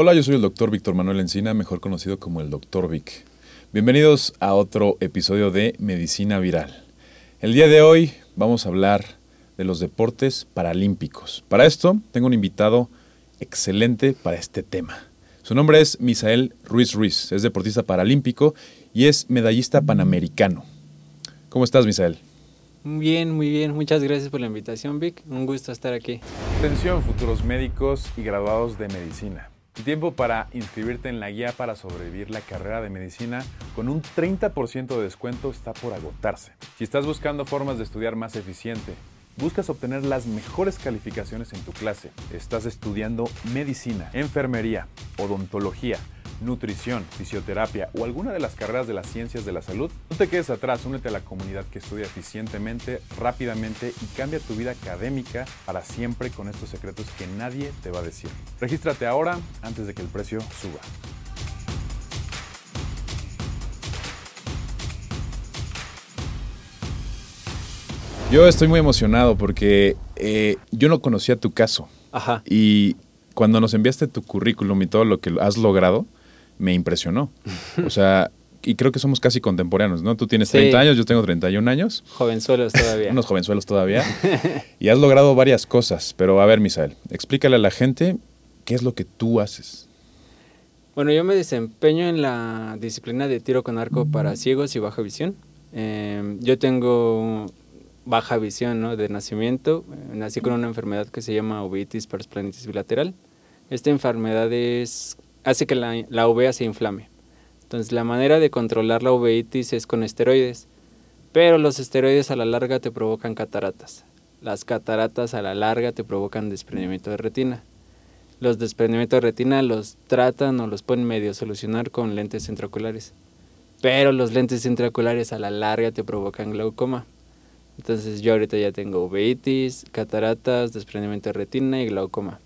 Hola, yo soy el doctor Víctor Manuel Encina, mejor conocido como el doctor Vic. Bienvenidos a otro episodio de Medicina Viral. El día de hoy vamos a hablar de los deportes paralímpicos. Para esto tengo un invitado excelente para este tema. Su nombre es Misael Ruiz Ruiz, es deportista paralímpico y es medallista panamericano. ¿Cómo estás, Misael? Muy bien, muy bien. Muchas gracias por la invitación, Vic. Un gusto estar aquí. Atención, futuros médicos y graduados de medicina. El tiempo para inscribirte en la guía para sobrevivir la carrera de medicina con un 30% de descuento está por agotarse. Si estás buscando formas de estudiar más eficiente, buscas obtener las mejores calificaciones en tu clase, estás estudiando medicina, enfermería, odontología, nutrición, fisioterapia o alguna de las carreras de las ciencias de la salud, no te quedes atrás, únete a la comunidad que estudia eficientemente, rápidamente y cambia tu vida académica para siempre con estos secretos que nadie te va a decir. Regístrate ahora antes de que el precio suba. Yo estoy muy emocionado porque eh, yo no conocía tu caso. Ajá. Y cuando nos enviaste tu currículum y todo lo que has logrado, me impresionó. O sea, y creo que somos casi contemporáneos, ¿no? Tú tienes 30 años, yo tengo 31 años. Jovenzuelos todavía. Unos jovenzuelos todavía. y has logrado varias cosas. Pero a ver, Misael, explícale a la gente qué es lo que tú haces. Bueno, yo me desempeño en la disciplina de tiro con arco para ciegos y baja visión. Eh, yo tengo baja visión ¿no? de nacimiento. Nací con una enfermedad que se llama uveitis parsplanitis bilateral. Esta enfermedad hace que la, la uvea se inflame. Entonces la manera de controlar la uveitis es con esteroides, pero los esteroides a la larga te provocan cataratas. Las cataratas a la larga te provocan desprendimiento de retina. Los desprendimientos de retina los tratan o los pueden medio solucionar con lentes intraoculares. Pero los lentes intraoculares a la larga te provocan glaucoma. Entonces yo ahorita ya tengo uveitis, cataratas, desprendimiento de retina y glaucoma.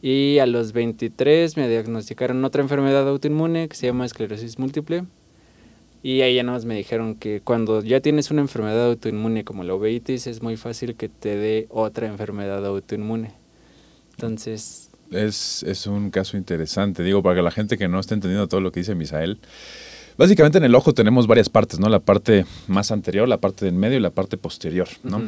Y a los 23 me diagnosticaron otra enfermedad autoinmune que se llama esclerosis múltiple. Y ahí ya nada más me dijeron que cuando ya tienes una enfermedad autoinmune como la uveitis, es muy fácil que te dé otra enfermedad autoinmune. Entonces... Es, es un caso interesante, digo, para que la gente que no esté entendiendo todo lo que dice Misael, Básicamente en el ojo tenemos varias partes, ¿no? La parte más anterior, la parte del medio y la parte posterior, ¿no?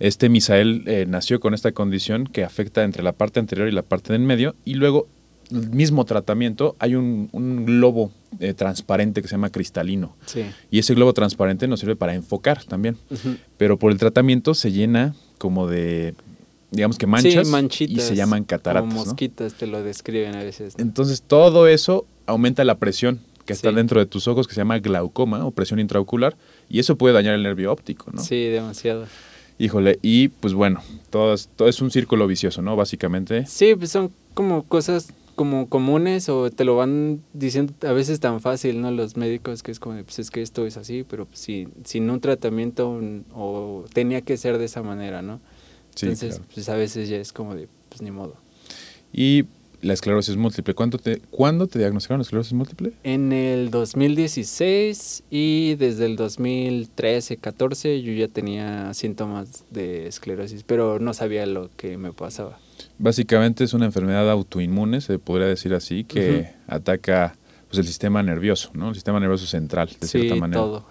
Este Misael eh, nació con esta condición que afecta entre la parte anterior y la parte del medio y luego el mismo tratamiento hay un, un globo eh, transparente que se llama cristalino Sí. y ese globo transparente nos sirve para enfocar también, pero por el tratamiento se llena como de, digamos que manchas sí, manchitas, y se llaman cataratas, Como ¿no? mosquitas te lo describen a veces. ¿no? Entonces todo eso aumenta la presión que está Sí. dentro de tus ojos, que se llama glaucoma o presión intraocular, y eso puede dañar el nervio óptico, ¿no? Sí, demasiado. Híjole, y pues bueno, todo es, todo es un círculo vicioso, ¿no? Básicamente. Sí, pues son como cosas como comunes o te lo van diciendo a veces tan fácil, ¿no? Los médicos que es como, pues es que esto es así, pero pues, sí, sin un tratamiento o tenía que ser de esa manera, ¿no? Sí, Entonces, claro. pues a veces ya es como de, pues ni modo. Y la esclerosis múltiple. ¿Cuándo te, ¿Cuándo te diagnosticaron la esclerosis múltiple? En el 2016 y desde el 2013, 14 yo ya tenía síntomas de esclerosis, pero no sabía lo que me pasaba. Básicamente es una enfermedad autoinmune, se podría decir así, que ataca pues, el sistema nervioso, ¿no? El sistema nervioso central, de sí, cierta manera. todo.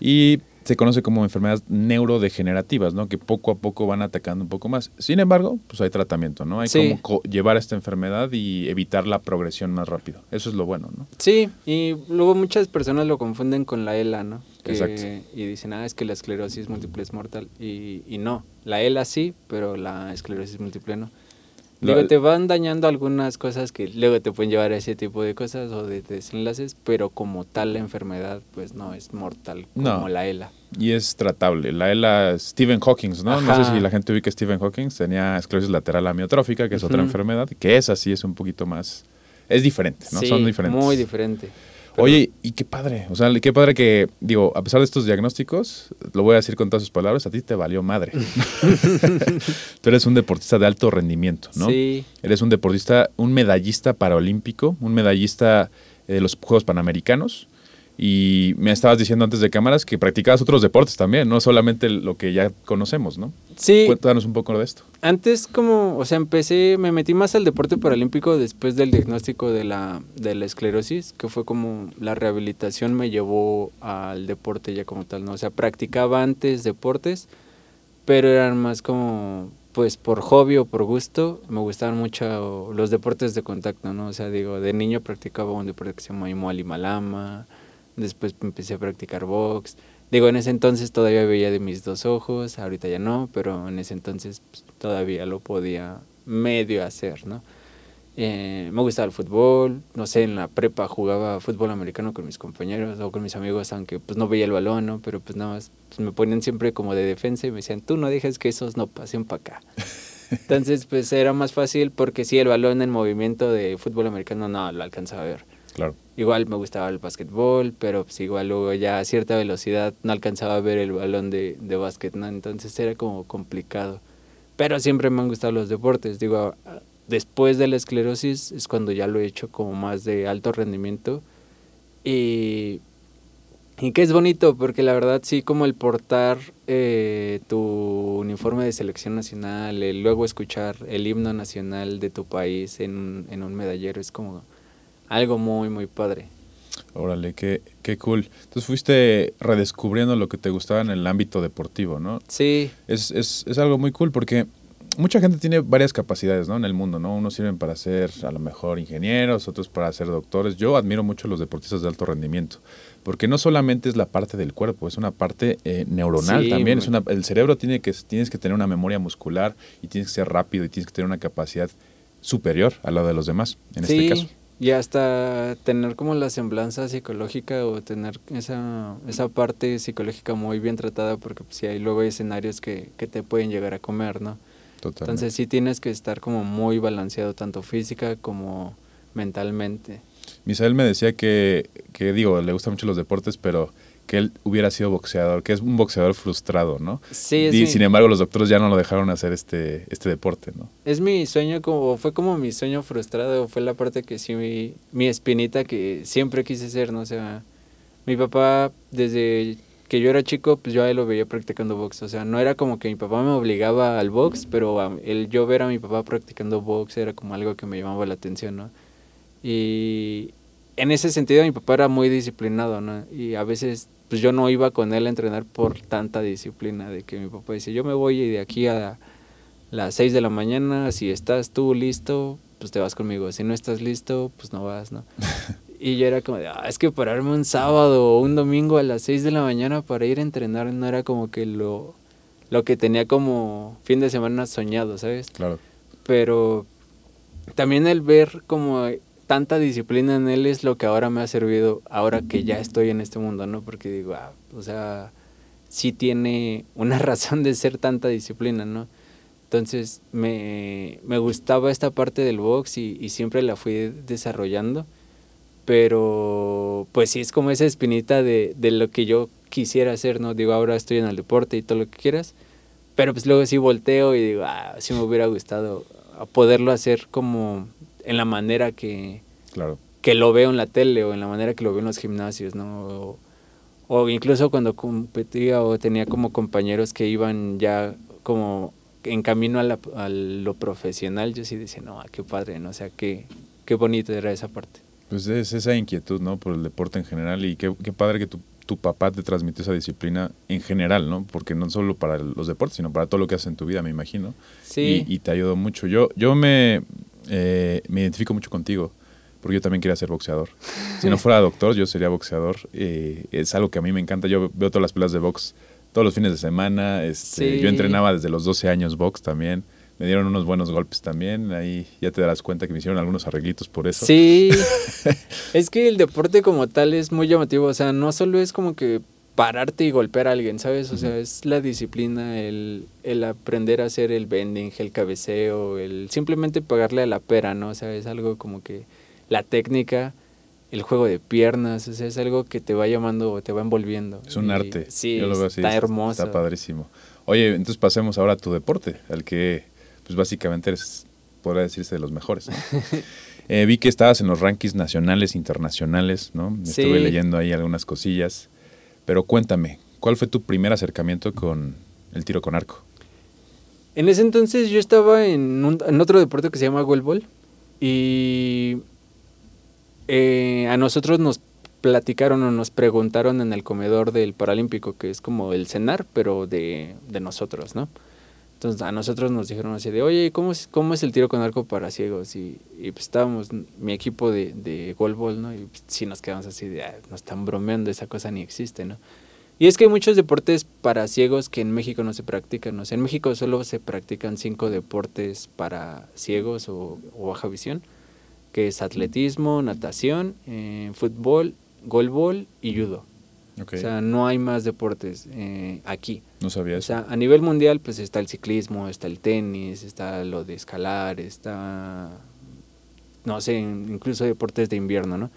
Y se conoce como enfermedades neurodegenerativas, ¿no? Que poco a poco van atacando un poco más. Sin embargo, pues hay tratamiento, ¿no? Hay Sí. como co- llevar esta enfermedad y evitar la progresión más rápido. Eso es lo bueno, ¿no? Sí, y luego muchas personas lo confunden con la ELA, ¿no? Que- Exacto. Y dicen, ah, es que la esclerosis múltiple es mortal. Y, y no, la ELA sí, pero la esclerosis múltiple no. La- Digo, te van dañando algunas cosas que luego te pueden llevar a ese tipo de cosas o de desenlaces, pero como tal la enfermedad, pues no es mortal como No. la ELA. y es tratable. La ELA, Stephen Hawking, ¿no? No sé si la gente ubica a Stephen Hawking, tenía esclerosis lateral amiotrófica, que es otra enfermedad, que es así, es un poquito más... Es diferente, ¿no? Sí, Son diferentes. Muy diferente. Pero- Oye, y qué padre, o sea, qué padre que, digo, a pesar de estos diagnósticos, lo voy a decir con todas sus palabras, a ti te valió madre. Tú eres un deportista de alto rendimiento, ¿no? Sí, Eres un deportista, un medallista paraolímpico, un medallista eh, de los Juegos Panamericanos. Y me estabas diciendo antes de cámaras que practicabas otros deportes también, no solamente lo que ya conocemos, ¿no? sí. Cuéntanos un poco de esto. Antes como, o sea, empecé, me metí más al deporte paralímpico después del diagnóstico de la, de la esclerosis, que fue como la rehabilitación me llevó al deporte ya como tal, ¿no? O sea, practicaba antes deportes, pero eran más como, pues por hobby o por gusto, me gustaban mucho los deportes de contacto, ¿no? O sea, digo, de niño practicaba un deporte que se llama Malama, después empecé a practicar box. Digo, en ese entonces todavía veía de mis dos ojos, ahorita ya no, pero en ese entonces pues, todavía lo podía medio hacer, ¿no? Eh, me gustaba el fútbol, no sé, en la prepa jugaba fútbol americano con mis compañeros o con mis amigos, aunque pues no veía el balón, ¿no? Pero pues nada más pues, me ponían siempre como de defensa y me decían, tú no dejes que esos no pasen para acá. Entonces pues era más fácil porque sí, el balón en movimiento de fútbol americano no lo alcanzaba a ver. Claro. Igual me gustaba el básquetbol, pero pues igual luego ya a cierta velocidad no alcanzaba a ver el balón de, de básquet. Entonces era como complicado. Pero siempre me han gustado los deportes. Digo, después de la esclerosis es cuando ya lo he hecho como más de alto rendimiento. Y, y que es bonito, porque la verdad sí, como el portar eh, tu uniforme de selección nacional, luego escuchar el himno nacional de tu país en, en un medallero es como algo muy, muy padre. Órale, qué, qué cool. Entonces fuiste redescubriendo lo que te gustaba en el ámbito deportivo, ¿no? Sí, Es, es, es algo muy cool porque mucha gente tiene varias capacidades ¿no? en el mundo, ¿no? Unos sirven para ser a lo mejor ingenieros, otros para ser doctores. Yo admiro mucho a los deportistas de alto rendimiento, porque no solamente es la parte del cuerpo, es una parte eh, neuronal Sí, también. Es una, el cerebro tiene que, tienes que tener una memoria muscular y tienes que ser rápido y tienes que tener una capacidad superior a la de los demás, en sí, este caso. Y hasta tener como la semblanza psicológica o tener esa, esa parte psicológica muy bien tratada, porque pues, sí hay luego escenarios que, que te pueden llegar a comer, ¿no? Totalmente. Entonces sí tienes que estar como muy balanceado, tanto física como mentalmente. Misael me decía que, que, digo, le gustan mucho los deportes, pero que él hubiera sido boxeador, que es un boxeador frustrado, ¿no? Sí, es y mi- sin embargo los doctores ya no lo dejaron hacer este, este deporte, ¿no? Es mi sueño, como fue como mi sueño frustrado, fue la parte que sí, mi, mi espinita que siempre quise ser, ¿no? O sea, mi papá, desde que yo era chico, pues yo a él lo veía practicando box. O sea, no era como que mi papá me obligaba al box, pero a- el yo ver a mi papá practicando box era como algo que me llamaba la atención, ¿no? Y en ese sentido mi papá era muy disciplinado, ¿no? Y a veces pues yo no iba con él a entrenar por tanta disciplina, de que mi papá dice, yo me voy de aquí a las 6 de la mañana, si estás tú listo, pues te vas conmigo, si no estás listo, pues no vas, ¿no? Y yo era como de, ah, es que pararme un sábado o un domingo a las 6 de la mañana para ir a entrenar no era como que lo, lo que tenía como fin de semana soñado, ¿sabes? Claro. Pero también el ver como tanta disciplina en él es lo que ahora me ha servido, ahora que ya estoy en este mundo, ¿no? Porque digo, ah, o sea, sí tiene una razón de ser tanta disciplina, ¿no? Entonces me, me gustaba esta parte del box y, siempre la fui desarrollando, pero pues sí es como esa espinita de, de lo que yo quisiera hacer, ¿no? Digo, ahora estoy en el deporte y todo lo que quieras, pero pues luego sí volteo y digo, ah, sí me hubiera gustado poderlo hacer como en la manera que, Claro. que lo veo en la tele o en la manera que lo veo en los gimnasios, ¿no? O, o incluso cuando competía o tenía como compañeros que iban ya como en camino a, la- a lo profesional, yo sí decía, no, ah, qué padre, ¿no? O sea, qué, qué bonito era esa parte. Pues es esa inquietud, ¿no? Por el deporte en general y qué, qué padre que tu, tu papá te transmitió esa disciplina en general, ¿no? Porque no solo para los deportes, sino para todo lo que haces en tu vida, me imagino. Sí. Y, y te ayudó mucho. Yo, yo me, eh, me identifico mucho contigo, porque yo también quería ser boxeador. Si no fuera doctor, yo sería boxeador. Eh, es algo que a mí me encanta. Yo veo todas las peleas de box todos los fines de semana. Este, Sí. Yo entrenaba desde los 12 años box también. Me dieron unos buenos golpes también. Ahí ya te darás cuenta que me hicieron algunos arreglitos por eso. Sí, es que el deporte como tal es muy llamativo, o sea, no solo es como que pararte y golpear a alguien, ¿sabes? O sea, es la disciplina, el, el aprender a hacer el bending, el cabeceo, el simplemente pagarle a la pera, ¿no? O sea, es algo como que la técnica, el juego de piernas, o sea, es algo que te va llamando, te va envolviendo. Es un Y arte. Sí, Yo lo veo así, está hermoso. Está padrísimo. Oye, entonces pasemos ahora a tu deporte, al que pues básicamente eres, podría decirse, de los mejores. ¿no? Eh, vi que estabas en los rankings nacionales, internacionales, ¿no? Sí. Estuve leyendo ahí algunas cosillas. Pero cuéntame, ¿cuál fue tu primer acercamiento con el tiro con arco? En ese entonces yo estaba en, un- otro deporte que se llama goalball y eh, a nosotros nos platicaron o nos preguntaron en el comedor del Paralímpico, que es como el cenar, pero de nosotros, ¿no? Entonces a nosotros nos dijeron así de, oye, ¿cómo es, cómo es el tiro con arco para ciegos? Y, y pues estábamos, mi equipo de, de goalball, ¿no? Y pues, sí nos quedamos así de, "Ah, nos están bromeando, esa cosa ni existe, ¿no? Y es que hay muchos deportes para ciegos que en México no se practican. O sea, en México solo se practican cinco deportes para ciegos o, o baja visión, que es atletismo, natación, eh, fútbol, golbol y judo. O sea, no hay más deportes eh, aquí. no sabía O eso. sea, a nivel mundial, pues está el ciclismo, está el tenis, está lo de escalar, está, no sé, incluso deportes de invierno, ¿no?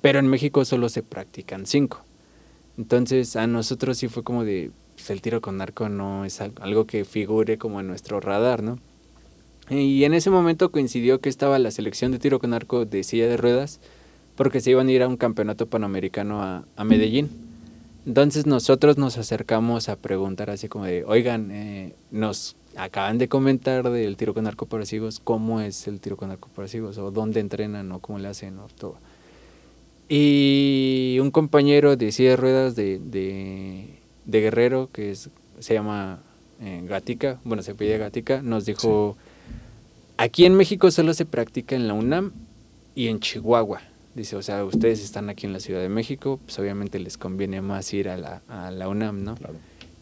Pero en México solo se practican cinco. Entonces, a nosotros sí fue como de, pues, el tiro con arco no es al- algo que figure como en nuestro radar, ¿no? Y en ese momento coincidió que estaba la selección de tiro con arco de silla de ruedas, porque se iban a ir a un campeonato panamericano a, a Medellín. Entonces nosotros nos acercamos a preguntar así como de, oigan, eh, nos acaban de comentar del tiro con arco para ciegos, ¿cómo es el tiro con arco para ciegos? ¿O dónde entrenan? ¿O cómo le hacen? O todo. Y un compañero de silla de ruedas de, de, de Guerrero, que es, se llama eh, Gatica, bueno, se pide Gatica, nos dijo, aquí en México solo se practica en la UNAM y en Chihuahua. Dice, o sea, ustedes están aquí en la Ciudad de México, pues obviamente les conviene más ir a la, a la UNAM, ¿no? Claro.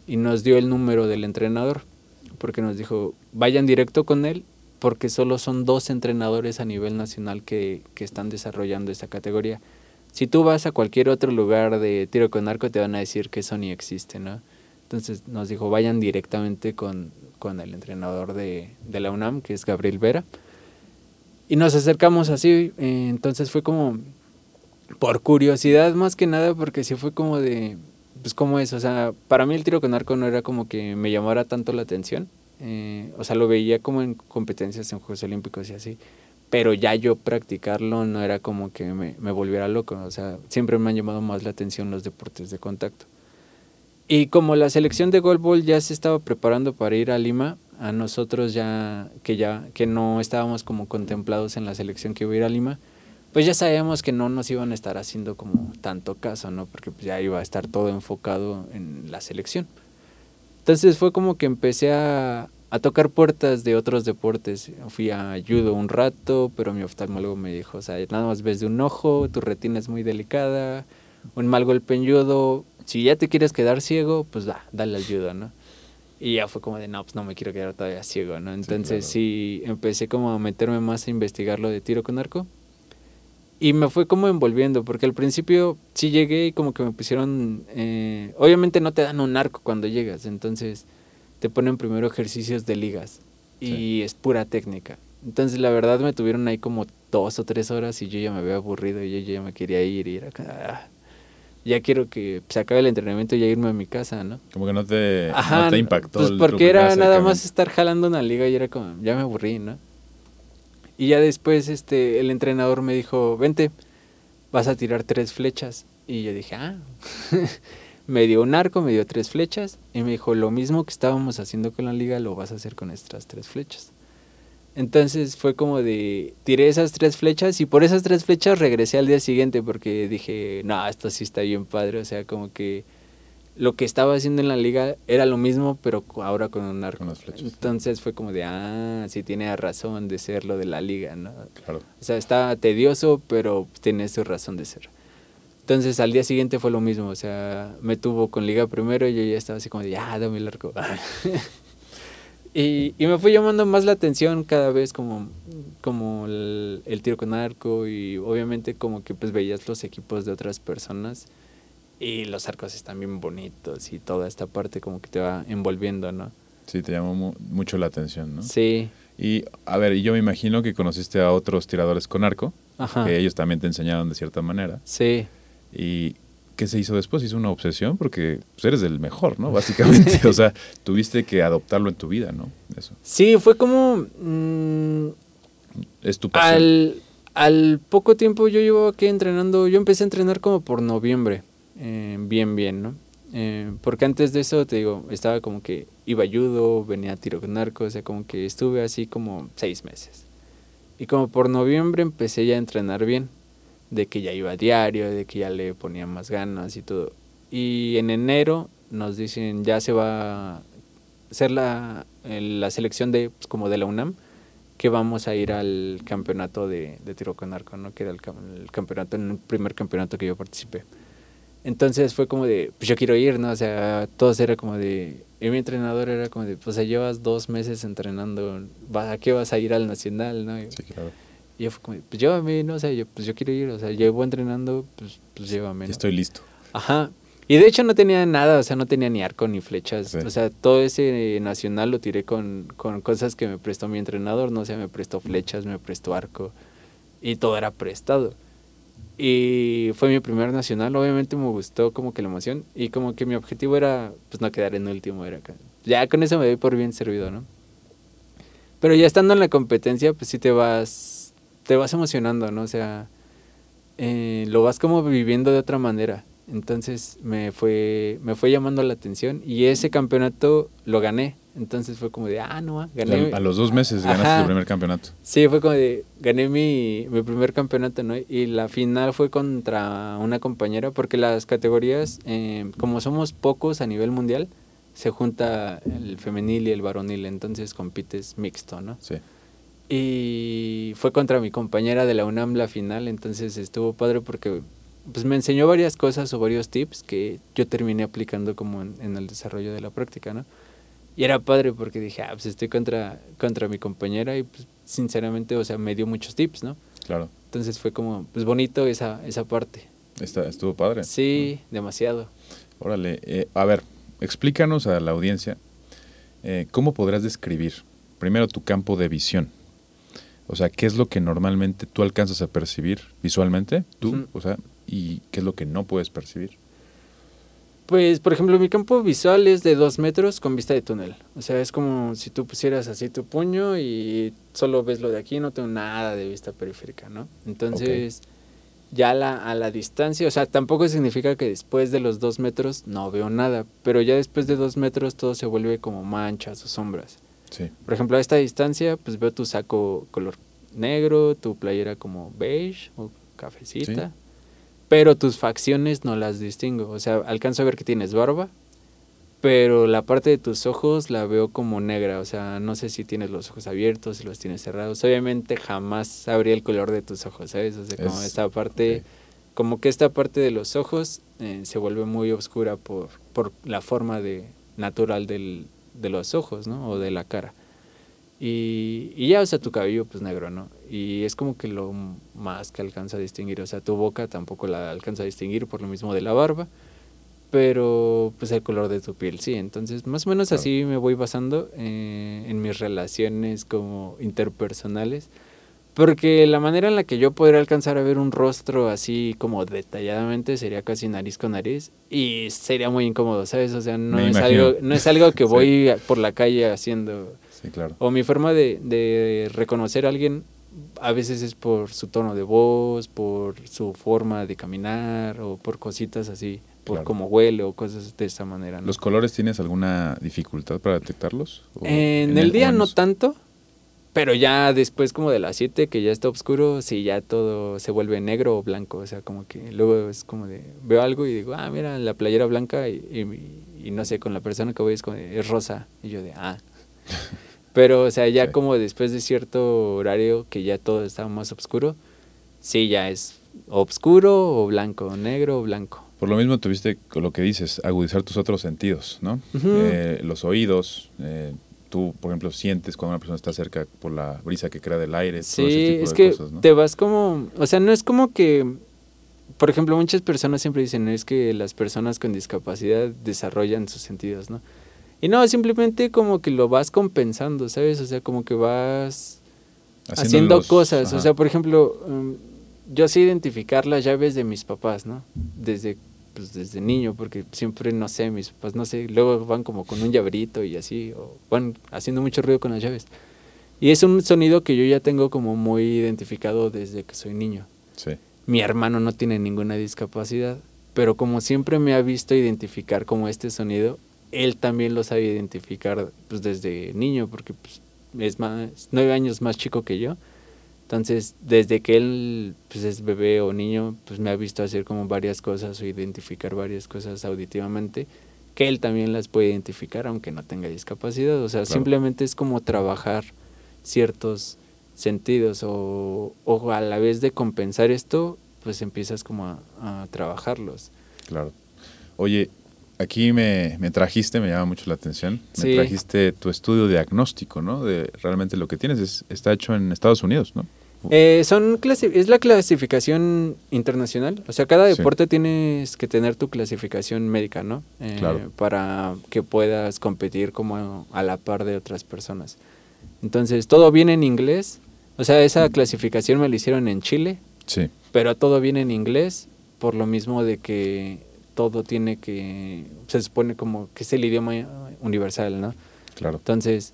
Y nos dio el número del entrenador, porque nos dijo, vayan directo con él, porque solo son dos entrenadores a nivel nacional que, que están desarrollando esta categoría. Si tú vas a cualquier otro lugar de tiro con arco, te van a decir que eso ni existe, ¿no? Entonces nos dijo, vayan directamente con, con el entrenador de, de la UNAM, que es Gabriel Vera. Y nos acercamos así, eh, entonces fue como por curiosidad más que nada, porque sí fue como de, pues cómo es, o sea, para mí el tiro con arco no era como que me llamara tanto la atención, eh, o sea, lo veía como en competencias en Juegos Olímpicos y así, pero ya yo practicarlo no era como que me, me volviera loco, o sea, siempre me han llamado más la atención los deportes de contacto. Y como la selección de golbol ya se estaba preparando para ir a Lima, a nosotros ya que ya que no estábamos como contemplados en la selección que iba a ir a Lima, pues ya sabíamos que no nos iban a estar haciendo como tanto caso, ¿no? Porque pues ya iba a estar todo enfocado en la selección. Entonces fue como que empecé a, a tocar puertas de otros deportes. Fui a judo un rato, pero mi oftalmólogo me dijo, o sea, nada más ves de un ojo, tu retina es muy delicada, un mal golpe en judo, si ya te quieres quedar ciego, pues da, dale al judo, ¿no? Y ya fue como de, no, pues no me quiero quedar todavía ciego, ¿no? Entonces claro. sí, empecé como a meterme más a investigar lo de tiro con arco. Y me fue como envolviendo, porque al principio sí llegué y como que me pusieron... eh, obviamente no te dan un arco cuando llegas, entonces te ponen primero ejercicios de ligas y Sí. es pura técnica. Entonces la verdad me tuvieron ahí como dos o tres horas y yo ya me había aburrido y yo ya me quería ir y era "Ah, ya quiero que se acabe el entrenamiento y ya irme a mi casa, ¿no? Como que no te, Ajá, no te impactó. Pues el porque era nada más estar jalando una liga y era como, ya me aburrí, ¿no? Y ya después este, el entrenador me dijo, vente, vas a tirar tres flechas. Y yo dije, ah, me dio un arco, me dio tres flechas y me dijo, lo mismo que estábamos haciendo con la liga, lo vas a hacer con estas tres flechas. Entonces fue como de, tiré esas tres flechas y por esas tres flechas regresé al día siguiente porque dije, no, esto sí está bien padre, o sea, como que lo que estaba haciendo en la liga era lo mismo, pero ahora con un arco. Con las flechas. Entonces fue como de, ah, sí tiene razón de ser lo de la liga, ¿no? Claro. O sea, está tedioso, pero tiene su razón de ser. Entonces al día siguiente fue lo mismo, o sea, me tuvo con liga primero y yo ya estaba así como de, ah, dame el arco. y, y me fue llamando más la atención cada vez como, como el, el tiro con arco y obviamente como que pues veías los equipos de otras personas Y los arcos están bien bonitos y toda esta parte como que te va envolviendo, ¿no? Sí, te llamó mu- mucho la atención, ¿no? Sí. Y, a ver, yo me imagino que conociste a otros tiradores con arco, Ajá. que ellos también te enseñaron de cierta manera. Sí. ¿Y qué se hizo después? ¿Hizo una obsesión? Porque pues, eres el mejor, ¿no? Básicamente, o sea, tuviste que adoptarlo en tu vida, ¿no? Eso. Sí, fue como... mm, Es tu pasión. al, al poco tiempo yo llevo aquí entrenando, yo empecé a entrenar como por noviembre, eh, bien, bien, ¿no? Eh, porque antes de eso, te digo, estaba como que iba a judo, venía a tiro con arco, o sea, como que estuve así como seis meses. Y como por noviembre empecé ya a entrenar bien, de que ya iba a diario, de que ya le ponía más ganas y todo. Y en enero nos dicen, ya se va a hacer la, la selección de, pues, como de la UNAM, que vamos a ir al campeonato de, de tiro con arco, ¿no? Que era el, el campeonato, el primer campeonato que yo participé. Entonces fue como de, pues yo quiero ir, ¿no? O sea, todos era como de, y mi entrenador era como de, pues ya llevas dos meses entrenando, ¿va- ¿a qué vas a ir al nacional, no? Sí, claro. Y yo fue como, pues llévame, ¿no? O sea, yo, pues yo quiero ir, o sea, llevo entrenando, pues, pues llévame, ¿no? estoy listo. Ajá. Y de hecho no tenía nada, o sea, no tenía ni arco ni flechas. Sí. O sea, todo ese nacional lo tiré con, con cosas que me prestó mi entrenador, no o sea, me prestó flechas, me prestó arco y todo era prestado. Y fue mi primer nacional, obviamente me gustó como que la emoción y como que mi objetivo era pues no quedar en último, era acá. Ya con eso me doy por bien servido, ¿no? Pero ya estando en la competencia, pues sí te vas, te vas emocionando, ¿no? O sea, eh, lo vas como viviendo de otra manera. Entonces me fue, me fue llamando la atención y ese campeonato lo gané. Entonces fue como de, ah, no, ah, O sea, gané. a los dos meses ganaste Ajá. tu primer campeonato. Sí, fue como de, gané mi, mi primer campeonato, ¿no? Y la final fue contra una compañera, porque las categorías, eh, como somos pocos a nivel mundial, se junta el femenil y el varonil, entonces compites mixto, ¿no? Sí. Y fue contra mi compañera de la UNAM la final, entonces estuvo padre porque pues me enseñó varias cosas o varios tips que yo terminé aplicando como en, en el desarrollo de la práctica, ¿no? Y era padre porque dije, ah, pues estoy contra, contra mi compañera y pues sinceramente, o sea, me dio muchos tips, ¿no? Claro. Entonces fue como, pues bonito esa, esa parte. Está, estuvo padre. Sí, demasiado. Órale. eh, a ver, explícanos a la audiencia eh, cómo podrás describir primero tu campo de visión. O sea, ¿qué es lo que normalmente tú alcanzas a percibir visualmente, tú? O sea, ¿y qué es lo que no puedes percibir? Pues, por ejemplo, mi campo visual es de dos metros con vista de túnel. O sea, es como si tú pusieras así tu puño y solo ves lo de aquí, no tengo nada de vista periférica, ¿no? Entonces, ya la, a la distancia, o sea, tampoco significa que después de los dos metros no veo nada, pero ya después de dos metros todo se vuelve como manchas o sombras. Sí. Por ejemplo, a esta distancia, pues veo tu saco color negro, tu playera como beige o cafecita. Sí. Pero tus facciones no las distingo. O sea, alcanzo a ver que tienes barba, pero la parte de tus ojos la veo como negra. O sea, no sé si tienes los ojos abiertos, si los tienes cerrados. Obviamente jamás sabría el color de tus ojos, ¿sabes? O sea, como Es- esta parte, como que esta parte de los ojos eh, se vuelve muy oscura por, por la forma de, natural del, de los ojos, ¿no? O de la cara. Y, y ya, o sea, tu cabello pues negro, ¿no? Y es como que lo más que alcanza a distinguir, o sea, tu boca tampoco la alcanza a distinguir por lo mismo de la barba, pero pues el color de tu piel, sí. Entonces, más o menos Claro. así me voy basando eh, en mis relaciones como interpersonales, porque la manera en la que yo podría alcanzar a ver un rostro así como detalladamente sería casi nariz con nariz y sería muy incómodo, ¿sabes? O sea, no, Me es imagino. algo, no es algo que voy por la calle haciendo. Sí, claro. O mi forma de, de reconocer a alguien a veces es por su tono de voz, por su forma de caminar o por cositas así, por Claro. cómo huele o cosas de esa manera. ¿no? ¿Los colores tienes alguna dificultad para detectarlos? ¿O en, el día no tanto, pero ya después como de las 7 que ya está oscuro, sí, ya todo se vuelve negro o blanco, o sea, como que luego es como de, veo algo y digo, ah, mira, la playera blanca y, y- y no sé, con la persona que voy es como de, es rosa, y yo de, ah. Pero, o sea, ya Sí. como después de cierto horario que ya todo está más oscuro, sí, ya es oscuro o blanco, negro o blanco. Por lo mismo tuviste con lo que dices, agudizar tus otros sentidos, ¿no? Eh, los oídos, eh, tú, por ejemplo, sientes cuando una persona está cerca por la brisa que crea del aire, todo ese Sí, tipo es de que cosas, ¿no? te vas como, o sea, no es como que por ejemplo, muchas personas siempre dicen, es que las personas con discapacidad desarrollan sus sentidos, ¿no? Y no, simplemente como que lo vas compensando, ¿sabes? O sea, como que vas haciendo cosas. O sea, por ejemplo, um, yo sé identificar las llaves de mis papás, ¿no? Desde, pues, desde niño, porque siempre, no sé, mis papás, no sé, luego van como con un llaverito y así, o van haciendo mucho ruido con las llaves. Y es un sonido que yo ya tengo como muy identificado desde que soy niño. Sí. Mi hermano no tiene ninguna discapacidad, pero como siempre me ha visto identificar como este sonido, él también lo sabe identificar pues, desde niño, porque pues, es más nueve años más chico que yo. Entonces, desde que él pues, es bebé o niño, pues me ha visto hacer como varias cosas o identificar varias cosas auditivamente, que él también las puede identificar aunque no tenga discapacidad. O sea, Claro. simplemente es como trabajar ciertos sentidos o, o a la vez de compensar esto, pues empiezas como a, a trabajarlos. Claro. Oye, aquí me, me trajiste, me llama mucho la atención, me Sí. trajiste tu estudio diagnóstico, ¿no? De realmente lo que tienes. Es- está hecho en Estados Unidos, ¿no? Eh, son clasi- es la clasificación internacional. O sea, cada Sí. deporte tienes que tener tu clasificación médica, ¿no? Eh, Claro. Para que puedas competir como a la par de otras personas. Entonces, todo viene en inglés. O sea, esa clasificación me la hicieron en Chile, Sí, pero todo viene en inglés por lo mismo de que todo tiene que, se supone como que es el idioma universal, ¿no? claro. Entonces,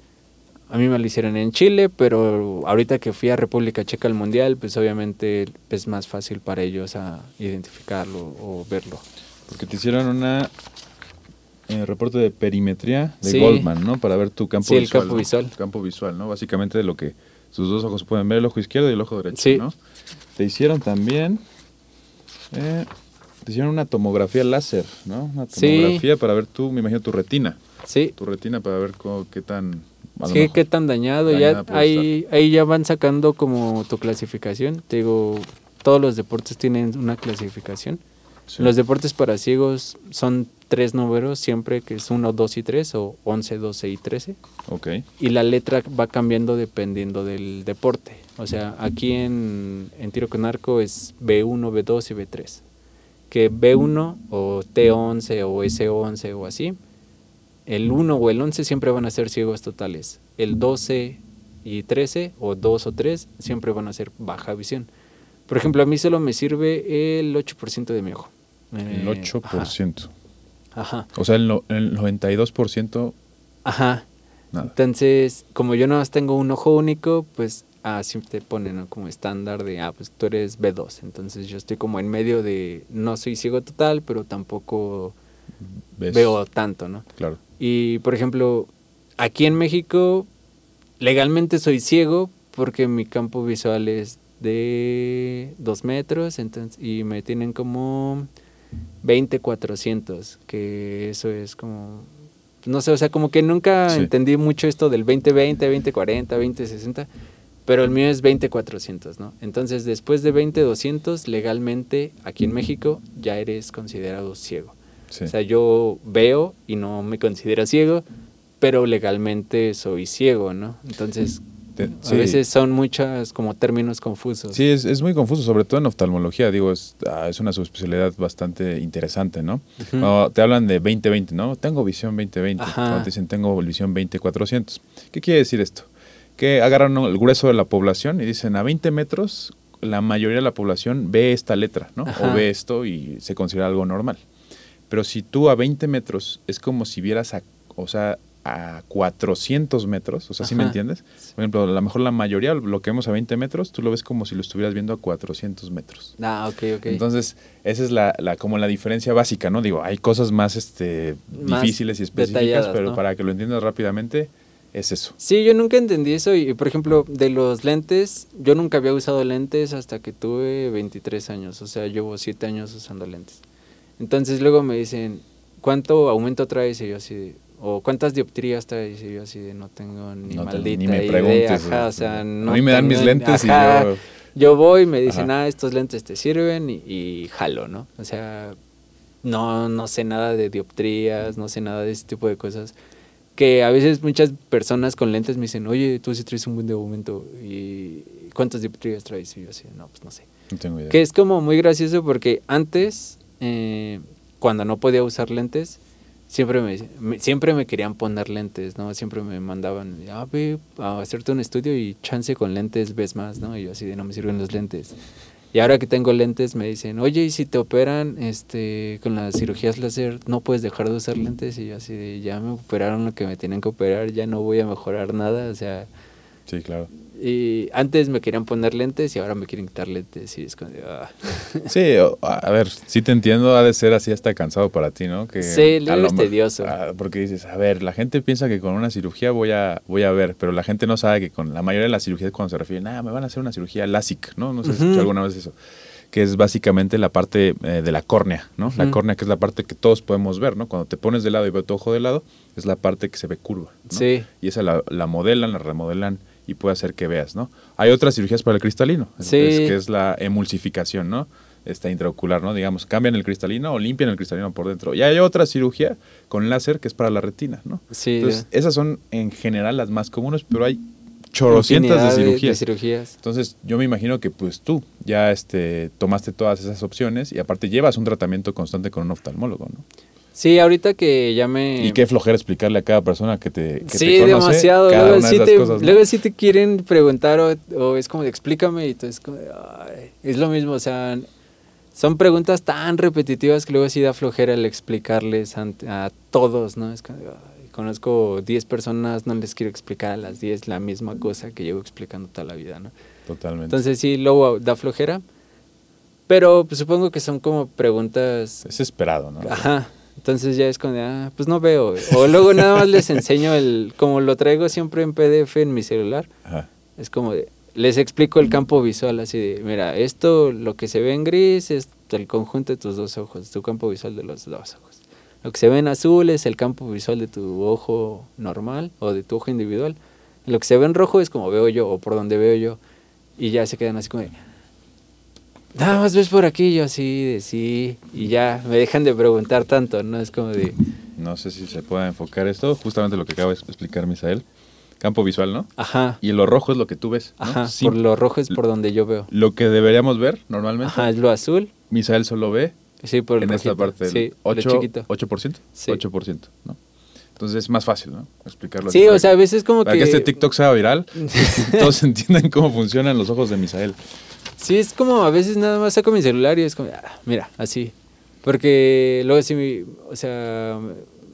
a mí me lo hicieron en Chile, pero ahorita que fui a República Checa al Mundial, pues obviamente es más fácil para ellos a identificarlo o verlo. Porque te hicieron una eh, reporte de perimetría de Sí. Goldman, ¿no? Para ver tu campo Sí, el visual. campo visual. Campo visual, ¿no? Básicamente de lo que sus dos ojos pueden ver, el ojo izquierdo y el ojo derecho, Sí. ¿no? Te hicieron también... eh, te hicieron una tomografía láser, ¿no? Una tomografía para ver tu, me imagino, tu retina. Sí, Tu retina para ver cómo, qué tan... sí, qué tan dañado. ya ahí, ahí ya van sacando como tu clasificación. Te digo, todos los deportes tienen una clasificación. Sí. Los deportes para ciegos son tres números siempre, que es 1, 2 y 3, o 11, 12 y 13. Ok, y la letra va cambiando dependiendo del deporte. O sea, aquí en, en tiro con arco es B1, B2 y B3. Que B1 o T11 o S11 o así, el 1 o el 11 siempre van a ser ciegos totales. El 12 y 13 o 2 o 3 siempre van a ser baja visión. Por ejemplo, a mí solo me sirve el 8% de mi ojo. el Eh, 8%. Ajá. ajá. O sea, el, no- el 92% Ajá. nada. Entonces, como yo nada más tengo un ojo único, pues así te ponen ¿no? como estándar de, ah, pues tú eres B2. Entonces yo estoy como en medio de, no soy ciego total, pero tampoco ¿Ves? veo tanto, ¿no? Claro. Y, por ejemplo, aquí en México, legalmente soy ciego porque mi campo visual es de 2 metros entonces, y me tienen como 20, 400, que eso es como, no sé, o sea, como que nunca Sí. entendí mucho esto del 20-20, 20-40, 20-60, pero el mío es 20-400, ¿no? Entonces, después de 20-200, legalmente, aquí en México, ya eres considerado ciego. Sí. O sea, yo veo y no me considero ciego, pero legalmente soy ciego, ¿no? Entonces, a veces son muchas como términos confusos. Sí, es, es muy confuso, sobre todo en oftalmología. Digo, es, ah, es una subespecialidad bastante interesante, ¿no? Cuando te hablan de 20-20, ¿no? Tengo visión 20-20. Ajá. Cuando te dicen tengo visión 20-400. ¿Qué quiere decir esto? Que agarran el grueso de la población y dicen a 20 metros la mayoría de la población ve esta letra, ¿no? Ajá. O ve esto y se considera algo normal. Pero si tú a 20 metros es como si vieras a, o sea, a 400 metros, o sea, ¿sí me Ajá. entiendes? Por ejemplo, a lo mejor la mayoría lo que vemos a 20 metros, tú lo ves como si lo estuvieras viendo a 400 metros. Ah, ok, ok. Entonces, esa es la, la- como la diferencia básica, ¿no? Digo, hay cosas más este, Más difíciles y específicas, pero ¿no? para que lo entiendas rápidamente, es eso. Sí, yo nunca entendí eso y, por ejemplo, de los lentes, yo nunca había usado lentes hasta que tuve 23 años, o sea, llevo 7 años usando lentes. Entonces luego me dicen, ¿cuánto aumento traes? Y yo así, de, o ¿cuántas dioptrías traes? Y yo así de, no tengo ni No te- maldita ni me idea, ajá, o sea, no a mí me dan mis lentes y ajá. yo- Yo voy y me dicen, Ajá. ah, estos lentes te sirven y, y jalo, ¿no? O sea, no, no sé nada de dioptrías, no sé nada de ese tipo de cosas. Que a veces muchas personas con lentes me dicen, oye, tú sí traes un buen de aumento. Y ¿cuántas dioptrías traes? Y yo así, no, pues no sé. No tengo idea. Que es como muy gracioso porque antes, eh, cuando no podía usar lentes, siempre me, siempre me querían poner lentes, ¿no? Siempre me mandaban, ah, a hacerte un estudio y chance con lentes ves más, ¿no? Y yo así de no me sirven los lentes. Y ahora que tengo lentes me dicen, oye, ¿y si te operan este, con las cirugías láser, no puedes dejar de usar lentes? Y yo así de, ya me operaron lo que me tienen que operar, ya no voy a mejorar nada, o sea... Sí, claro. Y antes me querían poner lentes y ahora me quieren quitar lentes y es como ah. Sí, a ver, sí te entiendo, ha de ser así hasta cansado para ti, ¿no? Que Sí, luego es tedioso. ah, porque dices, a ver, la gente piensa que con una cirugía voy a, voy a ver, pero la gente no sabe que con la mayoría de las cirugías cuando se refieren, ah, me van a hacer una cirugía LASIK, ¿no? No sé si has Ujú. escuchado alguna vez eso. Que es básicamente la parte eh, de la córnea, ¿no? La córnea que es la parte que todos podemos ver, ¿no? Cuando te pones de lado y veo tu ojo de lado, es la parte que se ve curva, ¿no? Sí. Y esa la, la modelan, la remodelan y puede hacer que veas, ¿no? Hay otras cirugías para el cristalino, Sí. es que es la emulsificación, ¿no? Esta intraocular, ¿no? Digamos, cambian el cristalino o limpian el cristalino por dentro. Y hay otra cirugía con láser que es para la retina, ¿no? Sí, Entonces, esas son en general las más comunes, pero hay chorrocientas de cirugías. cirugías. Entonces, yo me imagino que pues tú ya este, tomaste todas esas opciones y aparte llevas un tratamiento constante con un oftalmólogo, ¿no? Sí, ahorita que ya me... Y qué flojera explicarle a cada persona que te, que te sí, conoce demasiado. Luego de sí, te, cosas, ¿no? luego sí te quieren preguntar o, o es como de explícame y tú es como de, "Ay". es lo mismo, o sea, son preguntas tan repetitivas que luego sí da flojera el explicarles ante- a todos, ¿no? Es como de, "Ay, conozco 10 personas, no les quiero explicar a las 10 la misma cosa que llevo explicando toda la vida, ¿no? Totalmente. Entonces sí, luego da flojera, pero pues, supongo que son como preguntas es esperado, ¿no? Ajá. Entonces ya es de, ah, pues no veo. O luego nada más les enseño el, como lo traigo siempre en PDF en mi celular, Ajá. es como de, les explico el campo visual así de, mira, esto, lo que se ve en gris es el conjunto de tus dos ojos, tu campo visual de los dos ojos. Lo que se ve en azul es el campo visual de tu ojo normal o de tu ojo individual. Lo que se ve en rojo es como veo yo o por donde veo yo. Y ya se quedan así como de, nada más ves por aquí, yo así de sí. Y ya me dejan de preguntar tanto, ¿no? Es como de, No sé si se pueda enfocar esto, justamente lo que acaba de explicar Misael. Campo visual, ¿no? ajá, Y lo rojo es lo que tú ves, ¿no? ajá, Sí, por lo rojo es por donde yo veo. lo que deberíamos ver normalmente. Ajá, es lo azul. Misael solo ve Sí, por en esta parte sí, lo 8, chiquito. 8%, Sí. 8%, ¿no? Entonces es más fácil, ¿no? Explicarlo. Sí, o para sea, a veces como para que... que este TikTok sea viral, todos entiendan cómo funcionan los ojos de Misael. Sí, es como a veces nada más saco mi celular y es como, ah, mira, así. Porque luego sí, me- o sea,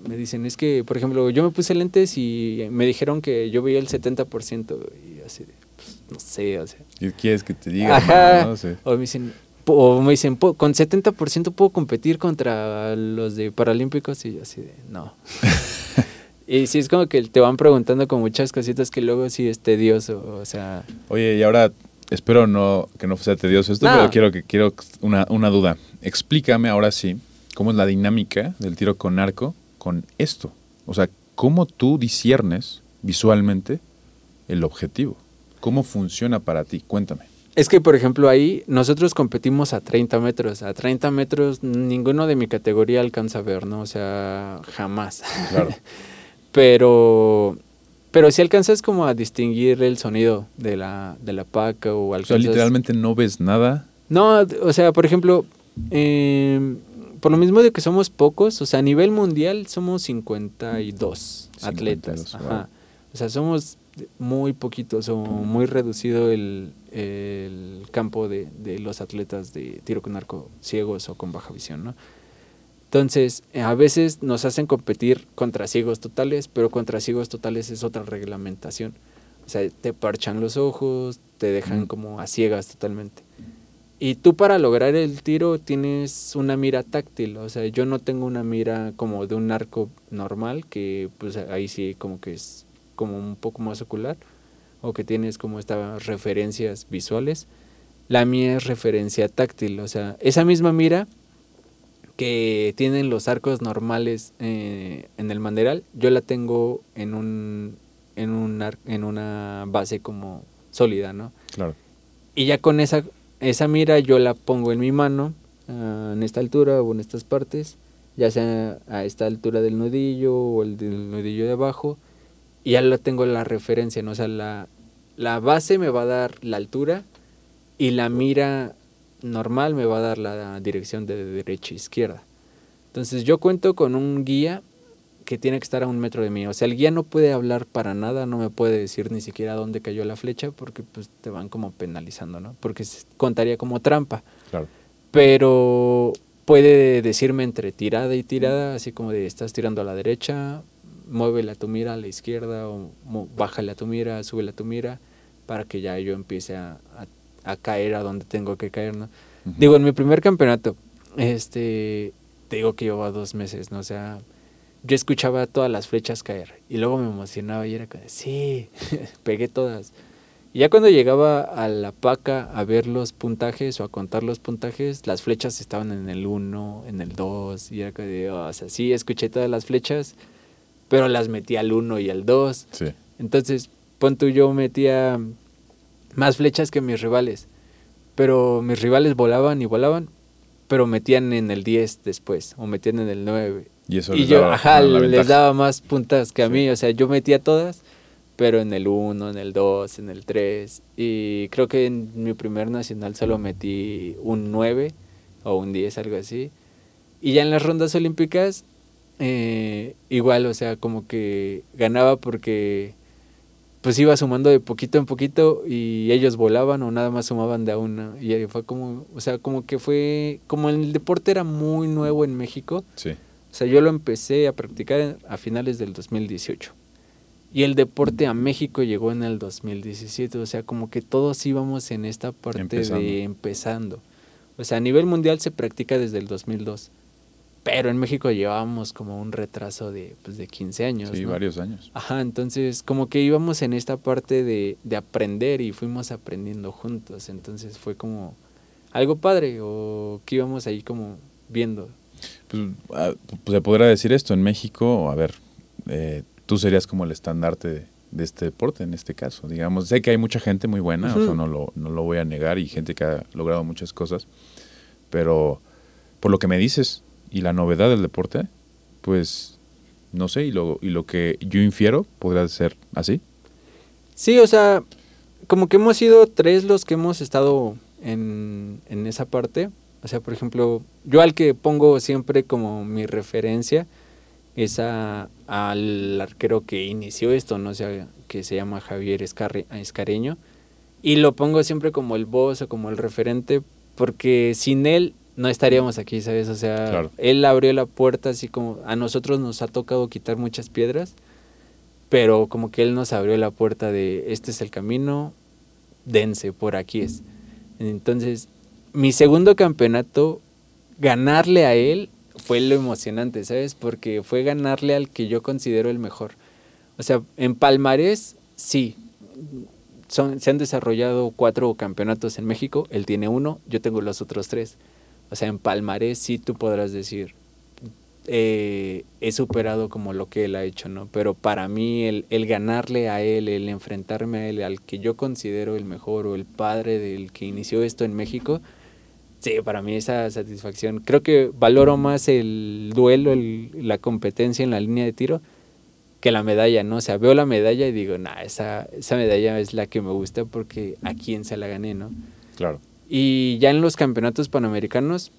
me dicen, es que, por ejemplo, yo me puse lentes y me dijeron que yo veía el 70% y así, de, pues, no sé, o sea. ¿Qué quieres que te diga? Ajá. hermano? No sé. O me dicen, o me dicen, "Po- con 70% puedo competir contra los de Paralímpicos y yo así de, no. y sí, es como que te van preguntando con muchas cositas que luego sí es tedioso, o sea, Oye, y ahora espero no que no sea tedioso esto, No. pero quiero que quiero una, una duda. Explícame ahora sí cómo es la dinámica del tiro con arco con esto. O sea, cómo tú disiernes visualmente el objetivo. ¿Cómo funciona para ti? Cuéntame. Es que, por ejemplo, ahí nosotros competimos a 30 metros. A 30 metros ninguno de mi categoría alcanza a ver, ¿no? O sea, jamás. Claro. pero, pero sí alcanzas como a distinguir el sonido de la, de la paca o O sea, alcanzas... literalmente no ves nada. No, o sea, por ejemplo, eh, por lo mismo de que somos pocos, o sea, a nivel mundial somos 52 atletas. 52, Ajá. wow. O sea, somos muy poquitos o muy reducido el, el campo de, de los atletas de tiro con arco ciegos o con baja visión, ¿no? Entonces, eh, a veces nos hacen competir contra ciegos totales, pero contra ciegos totales es otra reglamentación. O sea, te parchan los ojos, te dejan como a ciegas totalmente. Y tú para lograr el tiro tienes una mira táctil, o sea, yo no tengo una mira como de un arco normal, que pues ahí sí como que es como un poco más ocular, o que tienes como estas referencias visuales. La mía es referencia táctil, o sea, esa misma mira que tienen los arcos normales eh, en el manderal, yo la tengo en un en un ar- en una base como sólida, ¿no? Claro. Y ya con esa, esa mira yo la pongo en mi mano, ah, en esta altura o en estas partes, ya sea a esta altura del nudillo o el del nudillo de abajo, y ya la tengo la referencia, ¿no? O sea, la, la base me va a dar la altura y la mira normal me va a dar la dirección de derecha a izquierda. Entonces yo cuento con un guía que tiene que estar a un metro de mí. O sea, el guía no puede hablar para nada, no me puede decir ni siquiera dónde cayó la flecha porque pues te van como penalizando, ¿no? Porque contaría como trampa. Claro. Pero puede decirme entre tirada y tirada, así como de estás tirando a la derecha, muévele a tu mira a la izquierda o bájale a tu mira, súbele a tu mira para que ya yo empiece a, a, caer a donde tengo que caer, ¿no? Digo, en mi primer campeonato, este, te digo que llevaba dos meses, ¿no? O sea, yo escuchaba todas las flechas caer y luego me emocionaba y era como, sí, pegué todas. Y ya cuando llegaba a la paca a ver los puntajes o a contar los puntajes, las flechas estaban en el 1, en el 2, y era como, de, oh, o sea, sí, escuché todas las flechas, pero las metí al 1 y al 2. Sí. Entonces, pon tú, yo metía más flechas que mis rivales, pero mis rivales volaban y volaban, pero metían en el 10 después, o metían en el 9, y eso les, yo, daba, les daba más puntas que a mí. O sea, yo metía todas, pero en el 1, en el 2, en el 3. Y creo que en mi primer nacional solo metí un 9 o un 10, algo así. Y ya en las rondas olímpicas, eh, igual, o sea, como que ganaba porque pues iba sumando de poquito en poquito y ellos volaban o nada más sumaban de a una. Y fue como, o sea, como que fue, como el deporte era muy nuevo en México. Sí o sea, yo lo empecé a practicar a finales del 2018. Y el deporte a México llegó en el 2017. O sea, como que todos íbamos en esta parte de empezando. O sea, a nivel mundial se practica desde el 2002. Pero en México llevábamos como un retraso de, pues, de 15 años. Sí, varios años. Ajá, entonces como que íbamos en esta parte de, de aprender y fuimos aprendiendo juntos. Entonces fue como algo padre o que íbamos ahí como viendo pues, ah, se podrá decir esto, en México, a ver, eh, tú serías como el estandarte de, este deporte en este caso. Digamos, sé que hay mucha gente muy buena, o sea, no lo, no lo voy a negar, y gente que ha logrado muchas cosas, pero por lo que me dices y la novedad del deporte, pues no sé, y lo, y lo que yo infiero podría ser así. Sí, o sea, como que hemos sido tres los que hemos estado en, en esa parte. O sea, por ejemplo, yo al que pongo siempre como mi referencia es al arquero que inició esto, ¿no? O sea, que se llama Javier Escareño. Y lo pongo siempre como el boss o como el referente, porque sin él no estaríamos aquí, ¿sabes? O sea, él abrió la puerta así como a nosotros nos ha tocado quitar muchas piedras, pero como que él nos abrió la puerta de este es el camino, dense, por aquí es. Entonces, mi segundo campeonato, ganarle a él fue lo emocionante, ¿sabes? Porque fue ganarle al que yo considero el mejor. O sea, en Palmarés, sí. Son, se han desarrollado cuatro campeonatos en México. Él tiene uno, yo tengo los otros tres. O sea, en Palmarés sí tú podrás decir, eh, he superado como lo que él ha hecho, ¿no? Pero para mí el, el, ganarle a él, el enfrentarme a él, al que yo considero el mejor o el padre del que inició esto en México, Sí, para mí esa satisfacción. Creo que valoro más el duelo, la competencia en la línea de tiro que la medalla, ¿no? O sea, veo la medalla y digo, nah, esa, esa medalla es la que me gusta porque a quién se la gané, ¿no? Claro. Y ya en los campeonatos panamericanos.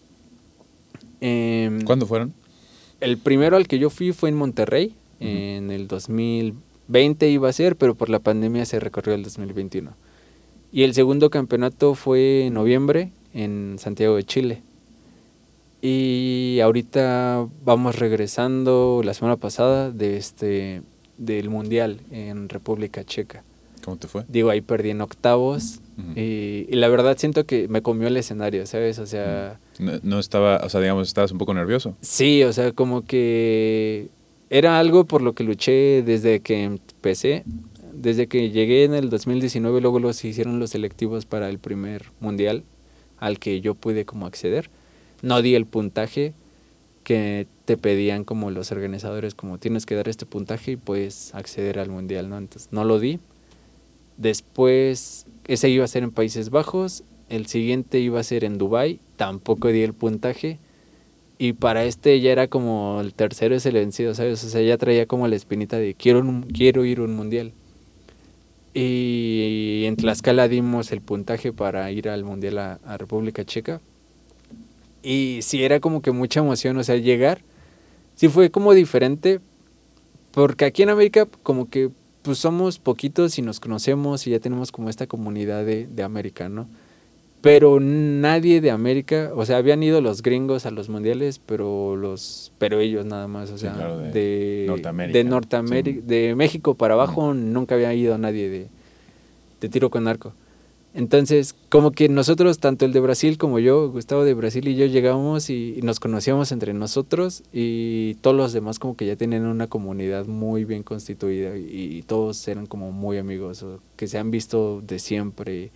Eh, ¿Cuándo fueron? El primero al que yo fui fue en Monterrey, en el 2020 iba a ser, pero por la pandemia se recorrió el 2021. Y el segundo campeonato fue en noviembre en Santiago de Chile. Y ahorita vamos regresando la semana pasada de este del Mundial en República Checa. ¿Cómo te fue? Digo, ahí perdí en octavos y, la verdad siento que me comió el escenario, ¿sabes? O sea... No, estaba, o sea, digamos, estabas un poco nervioso. Sí, o sea, como que era algo por lo que luché desde que empecé. Desde que llegué en el 2019, luego los hicieron los selectivos para el primer mundial al que yo pude como acceder. No di el puntaje que te pedían como los organizadores, como tienes que dar este puntaje y puedes acceder al mundial, ¿no? Entonces no lo di. Después, ese iba a ser en Países Bajos, el siguiente iba a ser en Dubai, tampoco di el puntaje. Y para este ya era como el tercero es el vencido, ¿sabes? O sea, ya traía como la espinita de quiero, quiero ir a un mundial. Y en Tlaxcala dimos el puntaje para ir al Mundial a, a República Checa. Y sí, era como que mucha emoción, o sea, llegar. Sí fue como diferente, porque aquí en América como que pues somos poquitos y nos conocemos y ya tenemos como esta comunidad de, de América, ¿no? Pero nadie de América, o sea, habían ido los gringos a los mundiales, pero los, pero ellos nada más, o Sí, sea, claro, de de, Norteamérica, de Norteamérica, sí. de México para abajo nunca había ido nadie de, de tiro con arco. Entonces, como que nosotros, tanto el de Brasil como yo, Gustavo de Brasil y yo llegamos y, y nos conocíamos entre nosotros y todos los demás como que ya tenían una comunidad muy bien constituida y, y todos eran como muy amigos o que se han visto de siempre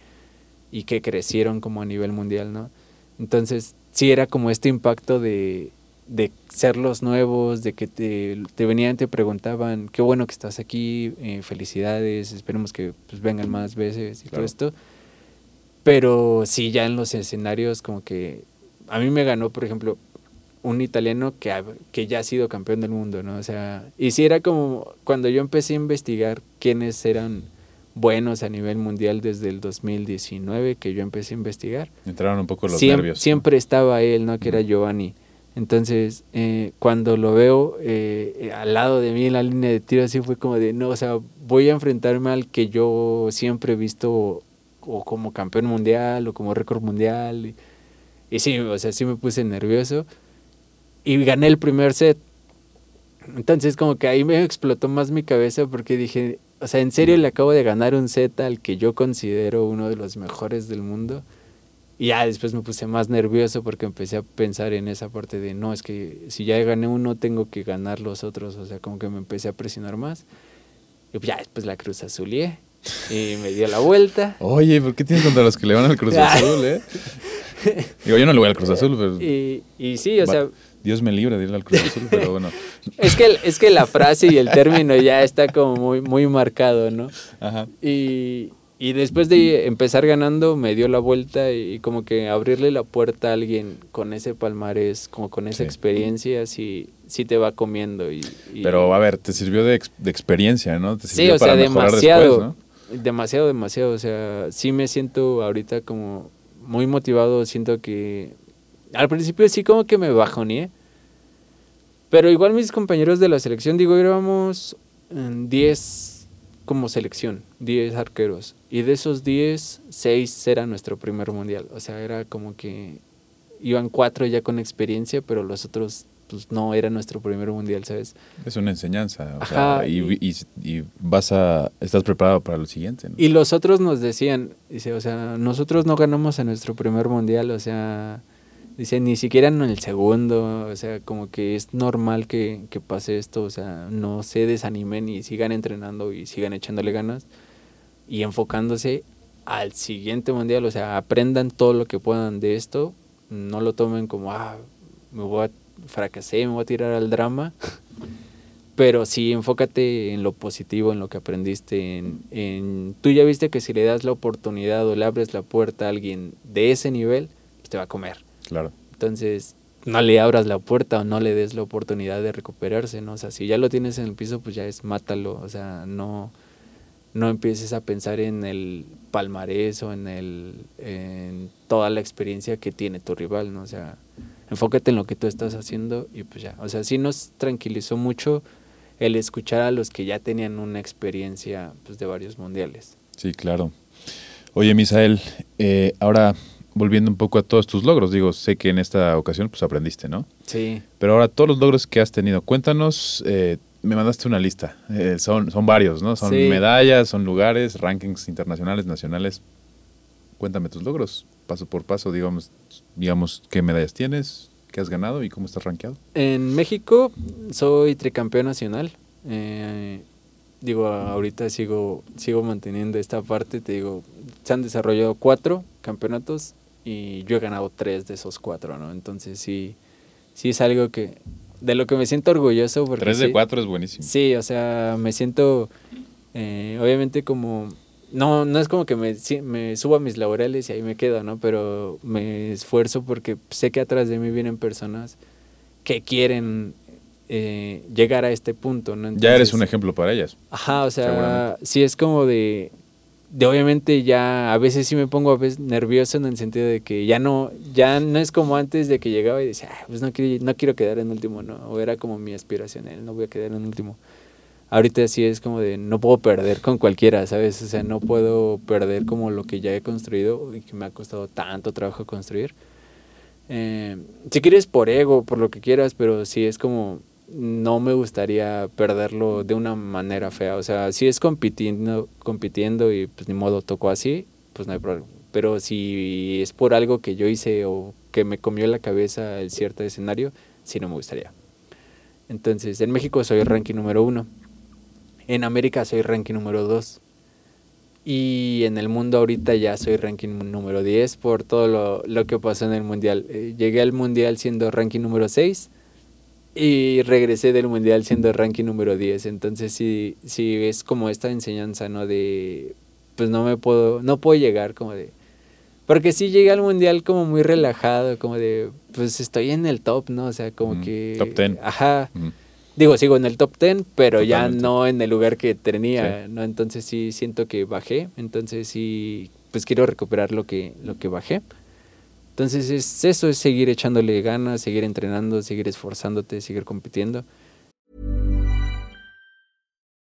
y que crecieron como a nivel mundial, ¿no? Entonces, sí era como este impacto de, de ser los nuevos, de que te, te venían, te preguntaban, qué bueno que estás aquí, eh, felicidades, esperemos que pues, vengan más veces y todo esto. Pero sí, ya en los escenarios como que a mí me ganó, por ejemplo, un italiano que, ha- que ya ha sido campeón del mundo, ¿no? O sea, y sí era como cuando yo empecé a investigar quiénes eran buenos a nivel mundial desde el 2019 que yo empecé a investigar. Entraron un poco los Siem- nervios. ¿no? Siempre estaba él, ¿no? Que era Giovanni. Entonces, eh, cuando lo veo eh, al lado de mí en la línea de tiro, así fue como de, no, o sea, voy a enfrentarme al que yo siempre he visto o como campeón mundial o como récord mundial. Y, sí, o sea, sí me puse nervioso. Y gané el primer set. Entonces, como que ahí me explotó más mi cabeza porque dije, o sea, en serio le acabo de ganar un set al que yo considero uno de los mejores del mundo. Y ya después me puse más nervioso porque empecé a pensar en esa parte de, no, es que si ya gané uno, tengo que ganar los otros. O sea, como que me empecé a presionar más. Y pues ya después la cruz azulié y me dio la vuelta. Oye, ¿por qué tienes contra los que le van al Cruz Azul, eh? Digo, yo no le voy al Cruz Azul, pero... Y, y sí, o Va- sea, Dios me libre de ir al Cruz Azul, pero bueno. es que, es que la frase y el término ya está como muy, muy marcado, ¿no? Ajá. Y, y después de empezar ganando, me dio la vuelta y, como que abrirle la puerta a alguien con ese palmarés, como con esa Sí. experiencia, sí, sí te va comiendo. Y, y- Pero, a ver, te sirvió de, de experiencia, ¿no? Te sí, sirvió o sea, para mejorar demasiado, después, ¿no? Demasiado, demasiado. O sea, sí me siento ahorita como muy motivado. Siento que al principio sí como que me bajoneé. Pero igual mis compañeros de la selección, digo, éramos en 10 como selección, 10 arqueros. Y de esos 10, 6 era nuestro primer mundial. O sea, era como que iban 4 ya con experiencia, pero los otros pues no era nuestro primer mundial, ¿sabes? Es una enseñanza, o Ajá, sea, y, y- y- y vas a... Estás preparado para lo siguiente, ¿no? Y los otros nos decían, dice, o sea, nosotros no ganamos en nuestro primer mundial, o sea, dice, ni siquiera en el segundo, o sea, como que es normal que, que pase esto, o sea, no se desanimen y sigan entrenando y sigan echándole ganas y enfocándose al siguiente mundial, o sea, aprendan todo lo que puedan de esto, no lo tomen como, ah, me voy a fracasé, me voy a tirar al drama. Pero sí, enfócate en lo positivo, en lo que aprendiste. En, en- tú ya viste que si le das la oportunidad o le abres la puerta a alguien de ese nivel, pues te va a comer. Claro. Entonces, no le abras la puerta o no le des la oportunidad de recuperarse, ¿no? O sea, si ya lo tienes en el piso, pues ya es mátalo. O sea, no, no empieces a pensar en el palmarés o en, el, en toda la experiencia que tiene tu rival, ¿no? O sea, enfócate en lo que tú estás haciendo y pues ya. O sea, sí nos tranquilizó mucho el escuchar a los que ya tenían una experiencia pues, de varios mundiales. Sí, claro. Oye, Misael, eh, ahora volviendo un poco a todos tus logros, digo, sé que en esta ocasión pues aprendiste, ¿no? Sí. Pero ahora todos los logros que has tenido, cuéntanos, eh, me mandaste una lista, eh, son, son varios, ¿no? Son Sí. medallas, son lugares, rankings internacionales, nacionales. Cuéntame tus logros, paso por paso, digamos, digamos qué medallas tienes, qué has ganado y cómo estás rankeado. En México soy tricampeón nacional. Eh, digo, ahorita sigo, sigo manteniendo esta parte. Te digo, se han desarrollado cuatro campeonatos y yo he ganado tres de esos cuatro, ¿no? Entonces sí, sí es algo que de lo que me siento orgulloso. Porque Tres de sí- cuatro es buenísimo. Sí, o sea, me siento, eh, obviamente como, no, no es como que me, me subo a mis laureles y ahí me quedo, ¿no? Pero me esfuerzo porque sé que atrás de mí vienen personas que quieren eh, llegar a este punto, ¿no? ya eres un ejemplo para ellas. Ajá, o sea, sí es como de, de obviamente ya a veces sí me pongo a veces nervioso en el sentido de que ya no ya no es como antes de que llegaba y decía, pues no quiero, no quiero quedar en último, no, o era como mi aspiración, no voy a quedar en último. Ahorita sí es como de no puedo perder con cualquiera, ¿sabes? O sea, no puedo perder como lo que ya he construido y que me ha costado tanto trabajo construir. Eh, si quieres por ego, por lo que quieras, pero sí es como no me gustaría perderlo de una manera fea. O sea, si es compitiendo, compitiendo y pues ni modo tocó así, pues no hay problema. Pero si es por algo que yo hice o que me comió la cabeza el cierto escenario, sí no me gustaría. Entonces, en México soy ranking número uno. En América soy ranking número dos. Y en el mundo ahorita ya soy ranking número 10 por todo lo, lo que pasó en el mundial. Eh, llegué al mundial siendo ranking número 6 y regresé del mundial siendo ranking número 10. Entonces sí, sí es como esta enseñanza, ¿no? De, pues no me puedo, no puedo llegar como de... Porque sí llegué al mundial como muy relajado, como de, pues estoy en el top, ¿no? O sea, como que... Top 10. Ajá. Digo, sigo en el top 10, pero ya no en el lugar que tenía, ¿no? Entonces sí siento que bajé, entonces sí, pues quiero recuperar lo que, lo que bajé. Entonces es eso, es seguir echándole ganas, seguir entrenando, seguir esforzándote, seguir compitiendo.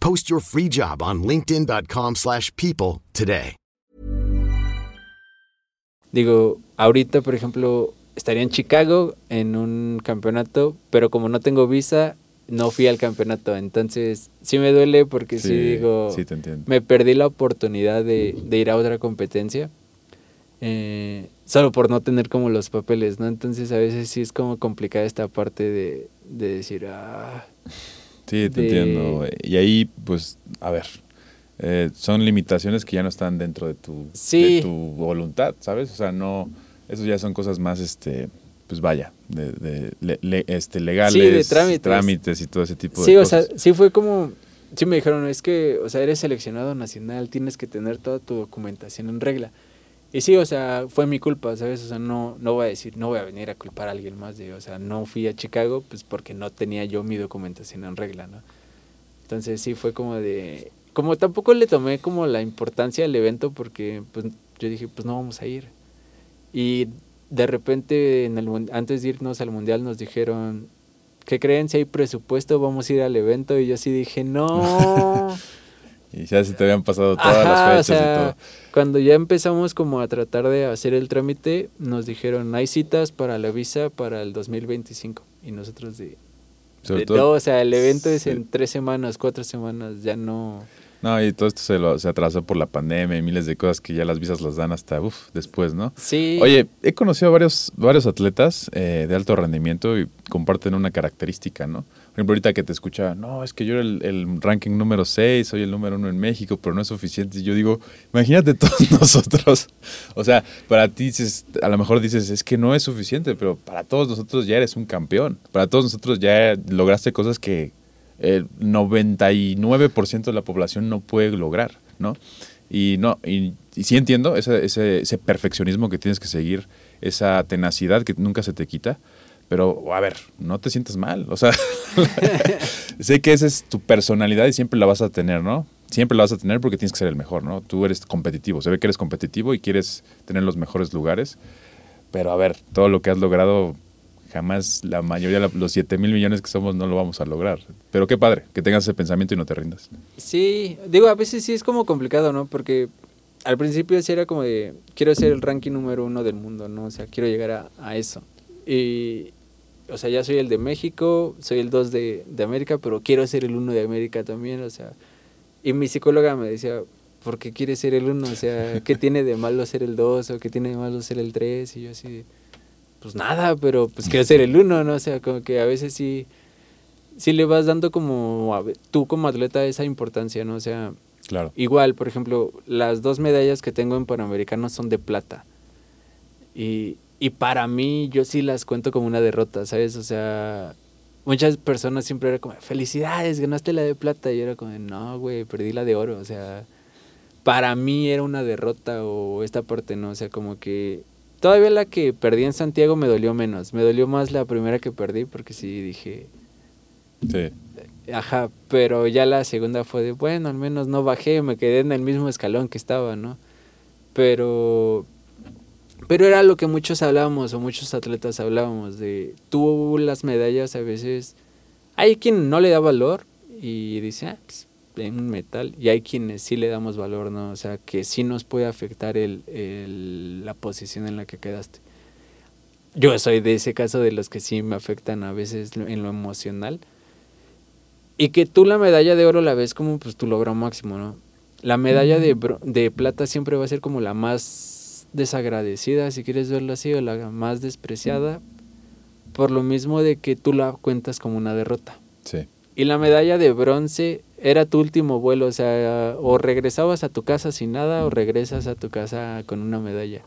Post your free job on linkedin.com/people today. Digo, ahorita, por ejemplo, estaría en Chicago en un campeonato, pero como no tengo visa, no fui al campeonato. Entonces, sí me duele porque sí, digo, sí te entiendo. me perdí la oportunidad de, de ir a otra competencia. Eh, solo por no tener como los papeles, ¿no? Entonces a veces sí es como complicada esta parte de, de decir, ah... Sí, te entiendo. Y ahí, pues, a ver, eh, son limitaciones que ya no están dentro de tu, de tu voluntad, ¿sabes? O sea, no, eso ya son cosas más, este, pues vaya, de, de este, legales, sí, de trámites. trámites y todo ese tipo de cosas. Sí, o sea, sí fue como, sí me dijeron, es que, o sea, eres seleccionado nacional, tienes que tener toda tu documentación en regla. Y sí, o sea, fue mi culpa, ¿sabes? O sea, no, no voy a decir, no voy a venir a culpar a alguien más de, o sea, no fui a Chicago pues porque no tenía yo mi documentación en regla, ¿no? Entonces sí fue como de, como tampoco le tomé como la importancia al evento porque pues yo dije, pues no vamos a ir. Y de repente en el, antes de irnos al mundial nos dijeron, ¿qué creen? Si hay presupuesto, vamos a ir al evento. Y yo sí dije, no. y ya se te habían pasado todas las fechas y todo cuando ya empezamos como a tratar de hacer el trámite, nos dijeron, hay citas para la visa para el 2025. Y nosotros de... todo, o sea, el evento es en tres semanas, cuatro semanas, ya no... No, y todo esto se, lo, se atrasó por la pandemia y miles de cosas que ya las visas las dan hasta uf, después, ¿no? Sí. Oye, he conocido a varios, varios atletas eh, de alto rendimiento y comparten una característica, ¿no? Ejemplo, ahorita que te escucha, no, es que yo era el, ranking número 6, soy el número 1 en México, pero no es suficiente. Y yo digo, imagínate todos nosotros. O sea, para ti a lo mejor dices, es que no es suficiente, pero para todos nosotros ya eres un campeón. Para todos nosotros ya lograste cosas que el 99% de la población no puede lograr, ¿no? Y no, y, y sí entiendo ese, ese, ese perfeccionismo que tienes que seguir, esa tenacidad que nunca se te quita pero, a ver, no te sientas mal. O sea, sé que esa es tu personalidad y siempre la vas a tener, ¿no? Siempre la vas a tener porque tienes que ser el mejor, ¿no? Tú eres competitivo. Se ve que eres competitivo y quieres tener los mejores lugares. Pero, a ver, todo lo que has logrado, jamás la mayoría, los 7 mil millones que somos, no lo vamos a lograr. Pero qué padre, que tengas ese pensamiento y no te rindas. Sí, digo, a veces sí es como complicado, ¿no? Porque al principio sí era como de, quiero ser el ranking número uno del mundo, ¿no? O sea, quiero llegar a, a eso. Y, o sea, ya soy el de México, soy el 2 de, de, América, pero quiero ser el 1 de América también, o sea. Y mi psicóloga me decía, ¿por qué quieres ser el 1? O sea, ¿qué tiene de malo ser el 2 o qué tiene de malo ser el 3? Y yo así, pues nada, pero pues quiero ser el 1, ¿no? O sea, como que a veces sí, sí le vas dando como, tú como atleta esa importancia, ¿no? O sea, claro. igual, por ejemplo, las dos medallas que tengo en Panamericanos son de plata. Y, y para mí, yo sí las cuento como una derrota, ¿sabes? O sea, muchas personas siempre eran como, felicidades, ganaste la de plata. Y yo era como, no, güey, perdí la de oro. O sea, para mí era una derrota o esta parte, ¿no? O sea, como que todavía la que perdí en Santiago me dolió menos. Me dolió más la primera que perdí porque sí dije, Sí. Ajá, pero ya la segunda fue de, bueno, al menos no bajé, me quedé en el mismo escalón que estaba, ¿no? Pero, pero era lo que muchos hablábamos o muchos atletas hablábamos de, tú las medallas a veces, hay quien no le da valor y dice, ah, pues, un metal, y hay quienes sí le damos valor, ¿no? O sea, que sí nos puede afectar el, el, la posición en la que quedaste. Yo soy de ese caso de los que sí me afectan a veces en lo emocional y que tú la medalla de oro la ves como pues tu logro máximo, ¿no? La medalla de, de plata siempre va a ser como la más desagradecida, si quieres verlo así, o la más despreciada, por lo mismo de que tú la cuentas como una derrota. Sí. Y la medalla de bronce era tu último vuelo, o sea, o regresabas a tu casa sin nada o regresas a tu casa con una medalla.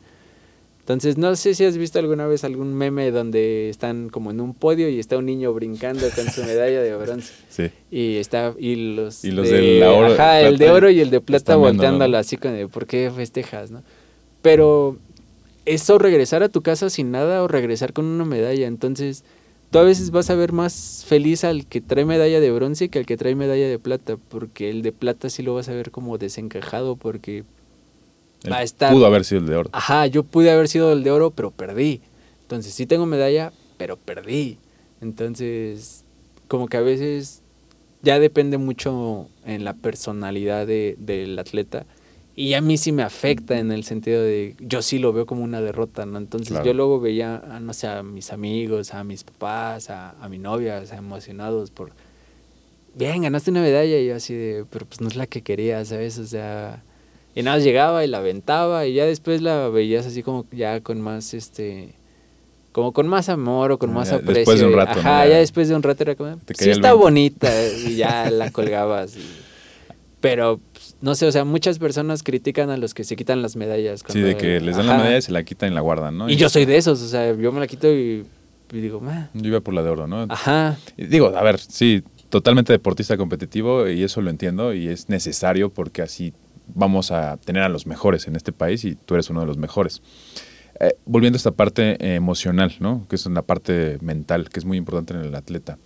Entonces, no sé si has visto alguna vez algún meme donde están como en un podio y está un niño brincando con su medalla de bronce. Sí. Y está y los, Y los de, oro- ajá, el de oro y el de plata volteándolo así con de, ¿por qué festejas, no? Pero eso regresar a tu casa sin nada o regresar con una medalla, entonces tú a veces vas a ver más feliz al que trae medalla de bronce que al que trae medalla de plata, porque el de plata sí lo vas a ver como desencajado porque va a estar Pudo haber sido el de oro. Ajá, yo pude haber sido el de oro, pero perdí. Entonces sí tengo medalla, pero perdí. Entonces, como que a veces ya depende mucho en la personalidad de- del atleta. Y a mí sí me afecta en el sentido de, yo sí lo veo como una derrota, ¿no? Entonces Claro. yo luego veía, a, no sé, a mis amigos, a mis papás, a, a mi novia, o sea, emocionados por, bien, ganaste una medalla y yo así de, pero pues no es la que quería, ¿sabes? O sea, y nada, más llegaba y la aventaba y ya después la veías así como ya con más, este, como con más amor o con Ah, más ya aprecio. después de un rato. Ajá, Ya- ya después de un rato era como, sí está 20. bonita y ya la colgabas. y- pero, pues, no sé, o sea, muchas personas critican a los que se quitan las medallas. Sí, de que les dan la ajá. medalla y se la quitan y la guardan, ¿no? Y yo soy de esos, o sea, yo me la quito y, y digo, "Ah". Yo iba por la de oro, ¿no? ajá, Y Digo, a ver, sí, totalmente deportista competitivo y eso lo entiendo y es necesario porque así vamos a tener a los mejores en este país y tú eres uno de los mejores. Eh, volviendo a esta parte eh, emocional, ¿no? Que es una parte mental que es muy importante en el atleta.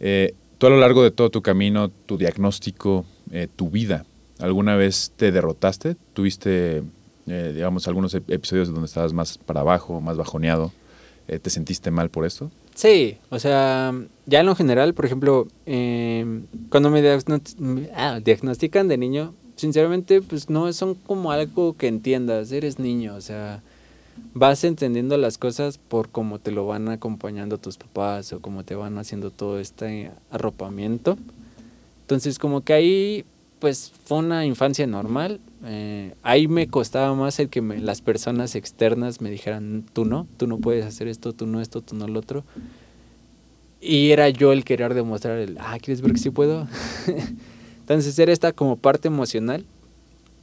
Eh, tú a lo largo de todo tu camino, tu diagnóstico, eh, tu vida, ¿alguna vez te derrotaste? ¿Tuviste, eh, digamos, algunos ep- episodios donde estabas más para abajo, más bajoneado? Eh, ¿Te sentiste mal por esto? Sí, o sea, ya en lo general, por ejemplo, eh, cuando me- ah, diagnostican de niño, sinceramente, pues no son como algo que entiendas, eres niño, o sea, vas entendiendo las cosas por cómo te lo van acompañando tus papás o cómo te van haciendo todo este arropamiento. Entonces, como que ahí, pues fue una infancia normal. eh, ahí me costaba más el que las personas externas me dijeran, tú no, tú no puedes hacer esto, tú no esto, tú no lo otro. Y era yo el querer demostrar el, ah, ¿quieres ver que sí puedo? Entonces era esta como parte emocional,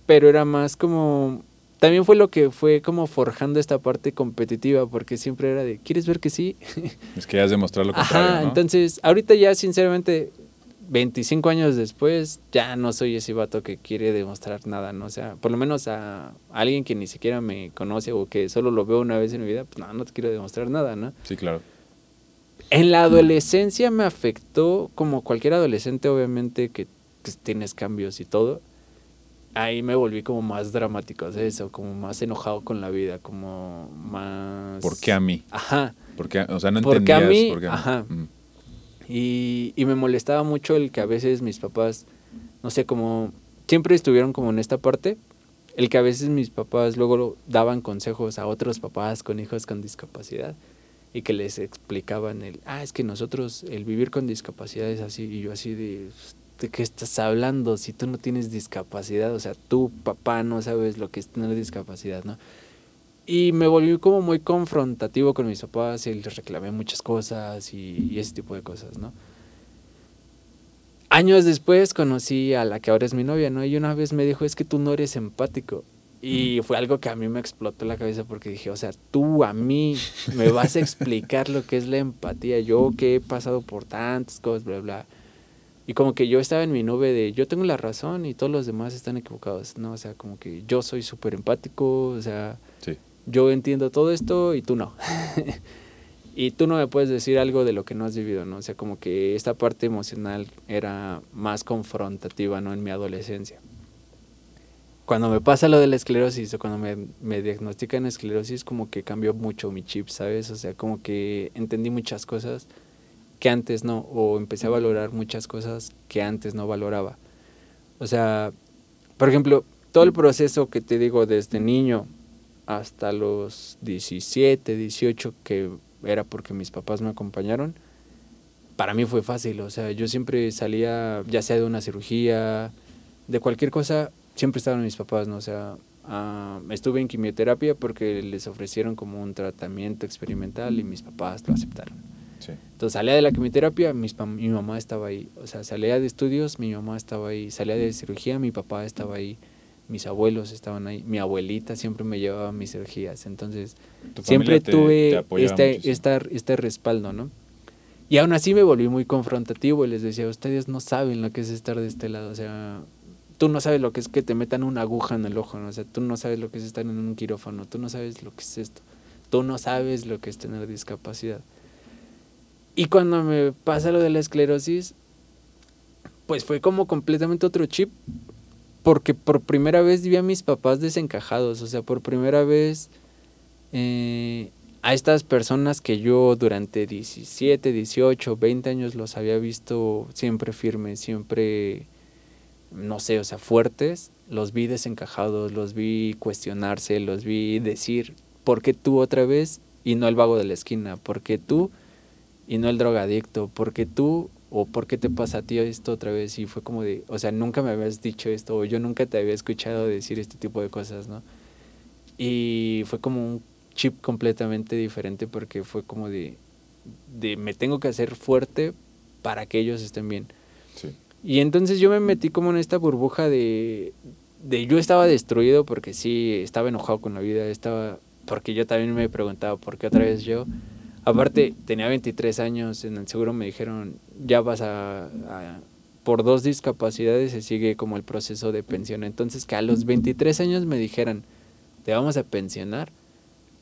pero era más como, también fue lo que fue como forjando esta parte competitiva, porque siempre era de, ¿quieres ver que sí? Es que ya has demostrado lo contrario, Ajá, ¿no? entonces ahorita ya sinceramente, 25 años después, ya no soy ese vato que quiere demostrar nada, ¿no? O sea, por lo menos a alguien que ni siquiera me conoce o que solo lo veo una vez en mi vida, pues no, no te quiero demostrar nada, ¿no? Sí, claro. En la adolescencia me afectó, como cualquier adolescente, obviamente, que, que tienes cambios y todo. Ahí me volví como más dramático, eso, como más enojado con la vida, como más... ¿Por qué a mí? Ajá. Porque, o sea, no Porque entendías mí- por qué a mí. ajá. Mm. Y, y me molestaba mucho el que a veces mis papás, no sé, como siempre estuvieron como en esta parte, el que a veces mis papás luego daban consejos a otros papás con hijos con discapacidad y que les explicaban el, ah, es que nosotros el vivir con discapacidad es así y yo así de, ¿de qué estás hablando si tú no tienes discapacidad? O sea, tú papá no sabes lo que es tener discapacidad, ¿no? Y me volví como muy confrontativo con mis papás y les reclamé muchas cosas y, y ese tipo de cosas, ¿no? Años después conocí a la que ahora es mi novia, ¿no? Y una vez me dijo, es que tú no eres empático. Y fue algo que a mí me explotó la cabeza porque dije, o sea, tú a mí me vas a explicar lo que es la empatía, yo que he pasado por tantas cosas, bla, bla. Y como que yo estaba en mi nube de yo tengo la razón y todos los demás están equivocados, ¿no? O sea, como que yo soy súper empático, o sea, Sí. yo entiendo todo esto y tú no. y tú no me puedes decir algo de lo que no has vivido, ¿no? O sea, como que esta parte emocional era más confrontativa, ¿no? En mi adolescencia. Cuando me pasa lo de la esclerosis o cuando me, me diagnostican esclerosis, como que cambió mucho mi chip, ¿sabes? O sea, como que entendí muchas cosas que antes no, o empecé a valorar muchas cosas que antes no valoraba. O sea, por ejemplo, todo el proceso que te digo desde niño hasta los 17, 18, que era porque mis papás me acompañaron, para mí fue fácil. O sea, yo siempre salía, ya sea de una cirugía, de cualquier cosa, siempre estaban mis papás, ¿no? O sea, ah, estuve en quimioterapia porque les ofrecieron como un tratamiento experimental y mis papás lo aceptaron. Sí. Entonces salía de la quimioterapia, mis mi mamá estaba ahí. O sea, salía de estudios, mi mamá estaba ahí. Salía de cirugía, mi papá estaba ahí. Mis abuelos estaban ahí. Mi abuelita siempre me llevaba a mis cirugías. Entonces, siempre te- te tuve apoyaba este, esta, este respaldo, ¿no? Y aún así me volví muy confrontativo y les decía, ustedes no saben lo que es estar de este lado. O sea, tú no sabes lo que es que te metan una aguja en el ojo, ¿no? O sea, tú no sabes lo que es estar en un quirófano, tú no sabes lo que es esto. Tú no sabes lo que es tener discapacidad. Y cuando me pasa lo de la esclerosis, pues fue como completamente otro chip, porque por primera vez vi a mis papás desencajados, o sea, por primera vez eh, a estas personas que yo durante 17, 18, 20 años los había visto siempre firmes, siempre, no sé, o sea, fuertes, los vi desencajados, los vi cuestionarse, los vi decir, ¿por qué tú otra vez y no el vago de la esquina? ¿Por qué tú y no el drogadicto? ¿Por qué tú o por qué te pasa a ti esto otra vez? Y fue como de, o sea, nunca me habías dicho esto o yo nunca te había escuchado decir este tipo de cosas, ¿no? Y fue como un chip completamente diferente porque fue como de, de me tengo que hacer fuerte para que ellos estén bien. Sí. Y entonces yo me metí como en esta burbuja de, de yo estaba destruido porque sí, estaba enojado con la vida, estaba porque yo también me preguntaba por qué otra vez yo. Aparte, tenía 23 años, en el seguro me dijeron, ya vas a, a- por dos discapacidades se sigue como el proceso de pensión. Entonces, que a los 23 años me dijeran, te vamos a pensionar,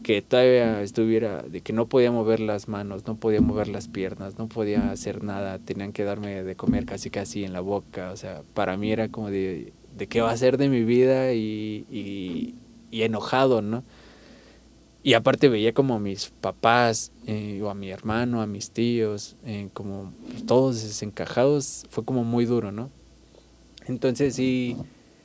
que todavía estuviera, de que no podía mover las manos, no podía mover las piernas, no podía hacer nada, tenían que darme de comer casi casi en la boca, o sea, para mí era como de, de qué va a ser de mi vida y, y, y enojado, ¿no? Y aparte veía como a mis papás, eh, o a mi hermano, a mis tíos, eh, como todos desencajados, fue como muy duro, ¿no? Entonces sí,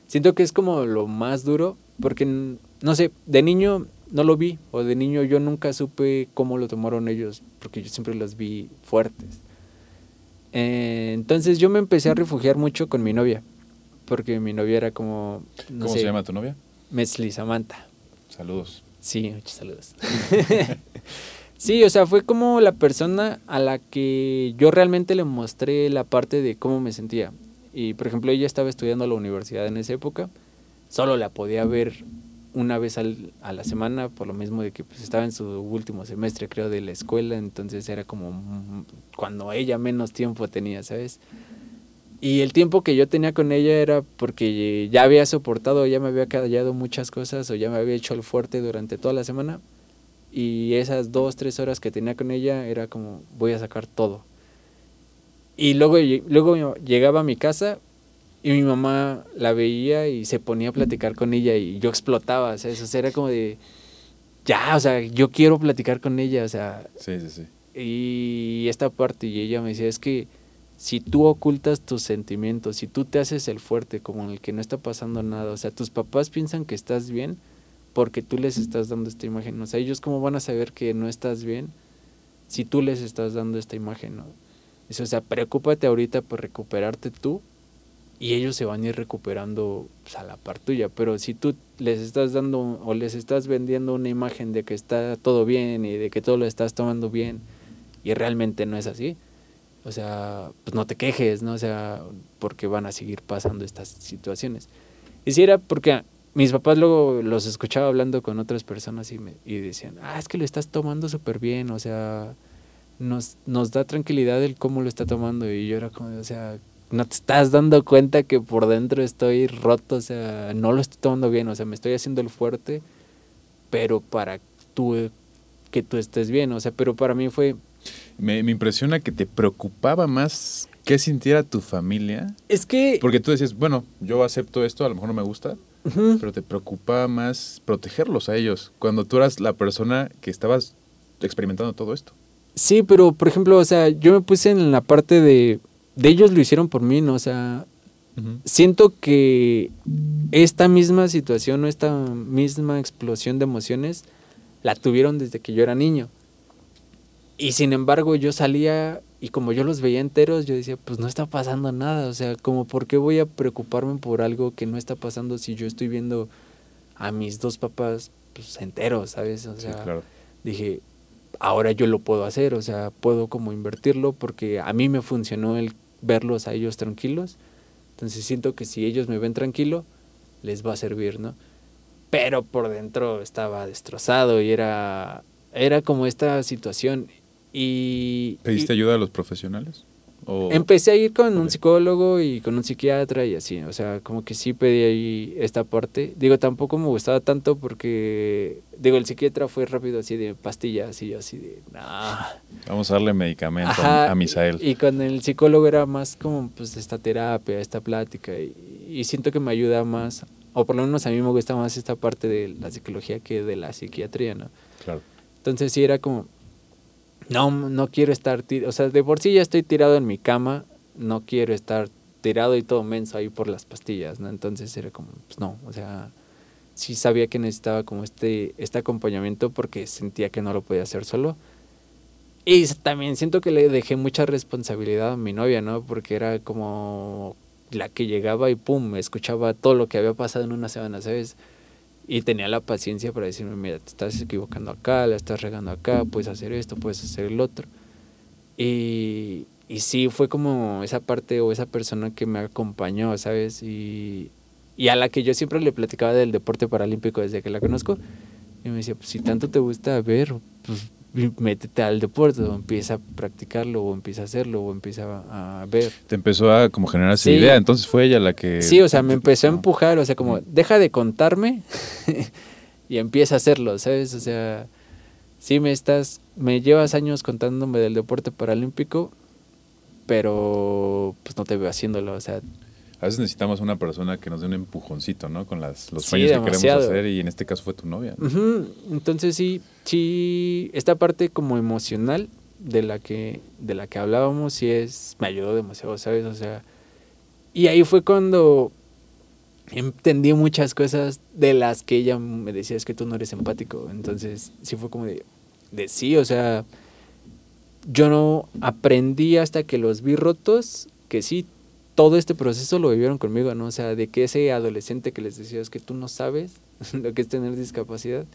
siento que es como lo más duro, porque, no sé, de niño no lo vi, o de niño yo nunca supe cómo lo tomaron ellos, porque yo siempre los vi fuertes. Eh, entonces yo me empecé a refugiar mucho con mi novia, porque mi novia era como, no ¿Cómo sé, se llama tu novia? Metzli Samantha. Saludos. Sí, muchos saludos. sí, o sea, fue como la persona a la que yo realmente le mostré la parte de cómo me sentía. Y por ejemplo, ella estaba estudiando a la universidad en esa época. Solo la podía ver una vez al- a la semana, por lo mismo de que pues, estaba en su último semestre, creo, de la escuela. Entonces era como mm, cuando ella menos tiempo tenía, ¿sabes? Y el tiempo que yo tenía con ella era porque ya había soportado, ya me había callado muchas cosas o ya me había hecho el fuerte durante toda la semana. Y esas dos, tres horas que tenía con ella era como, voy a sacar todo. Y luego, luego llegaba a mi casa y mi mamá la veía y se ponía a platicar con ella y yo explotaba, ¿sabes? O sea, era como de, ya, o sea, yo quiero platicar con ella, o sea, Sí, sí, sí. y esta parte, y ella me decía, es que si tú ocultas tus sentimientos, si tú te haces el fuerte como el que no está pasando nada, o sea, tus papás piensan que estás bien porque tú les estás dando esta imagen, o sea, ellos cómo van a saber que no estás bien si tú les estás dando esta imagen, ¿no? O sea, preocúpate ahorita por recuperarte tú y ellos se van a ir recuperando pues, a la par tuya, pero si tú les estás dando o les estás vendiendo una imagen de que está todo bien y de que todo lo estás tomando bien y realmente no es así, o sea, pues no te quejes, ¿no? O sea, porque van a seguir pasando estas situaciones. Y si era porque mis papás luego los escuchaba hablando con otras personas y, me, y decían, ah, es que lo estás tomando súper bien, o sea, nos, nos da tranquilidad el cómo lo está tomando. Y yo era como, o sea, no te estás dando cuenta que por dentro estoy roto, o sea, no lo estoy tomando bien, o sea, me estoy haciendo el fuerte, pero para tú, que tú estés bien, o sea, pero para mí fue... Me, me impresiona que te preocupaba más qué sintiera tu familia. Es que... Porque tú decías, bueno, yo acepto esto, a lo mejor no me gusta, pero te preocupaba más protegerlos a ellos, cuando tú eras la persona que estabas experimentando todo esto. Sí, pero por ejemplo, o sea, yo me puse en la parte de, de ellos lo hicieron por mí, ¿no? O sea, siento que esta misma situación o esta misma explosión de emociones la tuvieron desde que yo era niño. Y sin embargo, yo salía y como yo los veía enteros, yo decía, pues no está pasando nada. O sea, como por qué voy a preocuparme por algo que no está pasando si yo estoy viendo a mis dos papás pues, enteros, ¿sabes? O sea, claro. dije, ahora yo lo puedo hacer, o sea, puedo como invertirlo porque a mí me funcionó el verlos a ellos tranquilos. Entonces siento que si ellos me ven tranquilo, les va a servir, ¿no? Pero por dentro estaba destrozado y era, era como esta situación. Y, ¿Pediste y ayuda a los profesionales? ¿O- empecé a ir con un psicólogo y con un psiquiatra y así, o sea, como que sí pedí ahí esta parte. Digo, tampoco me gustaba tanto porque, digo, el psiquiatra fue rápido así de pastillas y yo así de, nah. Vamos a darle medicamento a- Ajá, a Misael. Y, y con el psicólogo era más como pues esta terapia, esta plática y, y siento que me ayuda más, o por lo menos a mí me gusta más esta parte de la psicología que de la psiquiatría, ¿no? Claro. Entonces sí era como, no, no quiero estar, o sea, de por sí ya estoy tirado en mi cama, no quiero estar tirado y todo menso ahí por las pastillas, ¿no? Entonces era como, pues no, o sea, sí sabía que necesitaba como este, este acompañamiento porque sentía que no lo podía hacer solo. Y también siento que le dejé mucha responsabilidad a mi novia, ¿no? Porque era como la que llegaba y pum, escuchaba todo lo que había pasado en una semana, ¿sabes? Y tenía la paciencia para decirme, mira, te estás equivocando acá, la estás regando acá, puedes hacer esto, puedes hacer el otro. Y, y sí, fue como esa parte o esa persona que me acompañó, ¿sabes? Y, y a la que yo siempre le platicaba del deporte paralímpico desde que la conozco. Y me decía, pues si tanto te gusta ver, pues métete al deporte, o empieza a practicarlo, o empieza a hacerlo, o empieza a, a ver. Te empezó a como generar esa Sí. idea, entonces fue ella la que... Sí, o sea, me empezó a empujar, o sea, como, deja de contarme y empieza a hacerlo, ¿sabes? O sea, sí me estás, me llevas años contándome del deporte paralímpico, pero pues no te veo haciéndolo, o sea, A veces necesitamos una persona que nos dé un empujoncito, ¿no? Con las, los Sí, sueños que queremos hacer y en este caso fue tu novia. Entonces sí, sí, esta parte como emocional de la que, de la que hablábamos, sí es, me ayudó demasiado, ¿sabes? O sea, y ahí fue cuando entendí muchas cosas de las que ella me decía, es que tú no eres empático. Entonces sí fue como de, de sí, o sea, yo no aprendí hasta que los vi rotos, que sí, todo este proceso lo vivieron conmigo, ¿no? O sea, de que ese adolescente que les decía, es que tú no sabes lo que es tener discapacidad.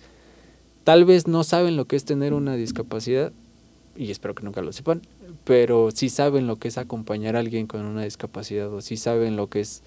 Tal vez no saben lo que es tener una discapacidad, y espero que nunca lo sepan, pero sí saben lo que es acompañar a alguien con una discapacidad, o sí saben lo que es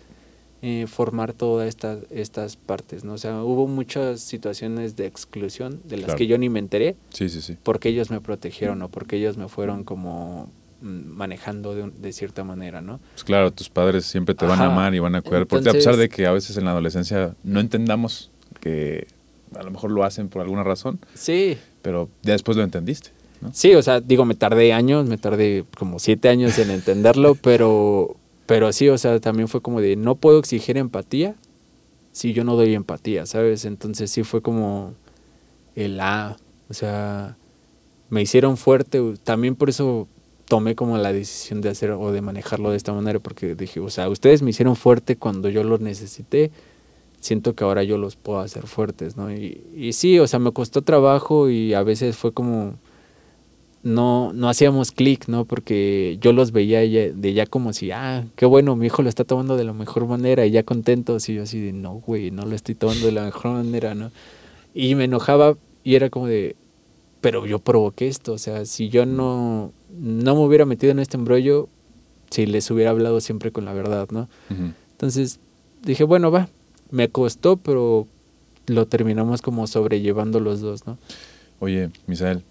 eh, formar todas estas, estas partes, ¿no? O sea, hubo muchas situaciones de exclusión de las Claro. que yo ni me enteré, Sí, sí, sí. porque ellos me protegieron o porque ellos me fueron como manejando de, un- de cierta manera, ¿no? Pues claro, tus padres siempre te van a amar y van a cuidar. Porque a pesar Entonces- de que a veces en la adolescencia no entendamos que a lo mejor lo hacen por alguna razón, Sí, pero ya después lo entendiste, ¿no? Sí, o sea, digo, me tardé años, me tardé como siete años en entenderlo, pero, pero sí, o sea, también fue como de, no puedo exigir empatía si yo no doy empatía, ¿sabes? Entonces sí fue como el A, o sea, me hicieron fuerte, también por eso tomé como la decisión de hacer o de manejarlo de esta manera, porque dije, o sea, ustedes me hicieron fuerte cuando yo los necesité, siento que ahora yo los puedo hacer fuertes, ¿no? Y, sí, o sea, me costó trabajo y a veces fue como no, no hacíamos clic, ¿no? Porque yo los veía ya- de ya como si, ah, qué bueno, mi hijo lo está tomando de la mejor manera y ya contentos. Y yo así de, no, güey, no lo estoy tomando de la mejor manera, ¿no? Y me enojaba y era como de, pero yo provoqué esto. O sea, si yo no, no me hubiera metido en este embrollo, si les hubiera hablado siempre con la verdad, ¿no? Entonces dije, bueno, va, me costó, pero lo terminamos como sobrellevando los dos, ¿no? Oye, Misael,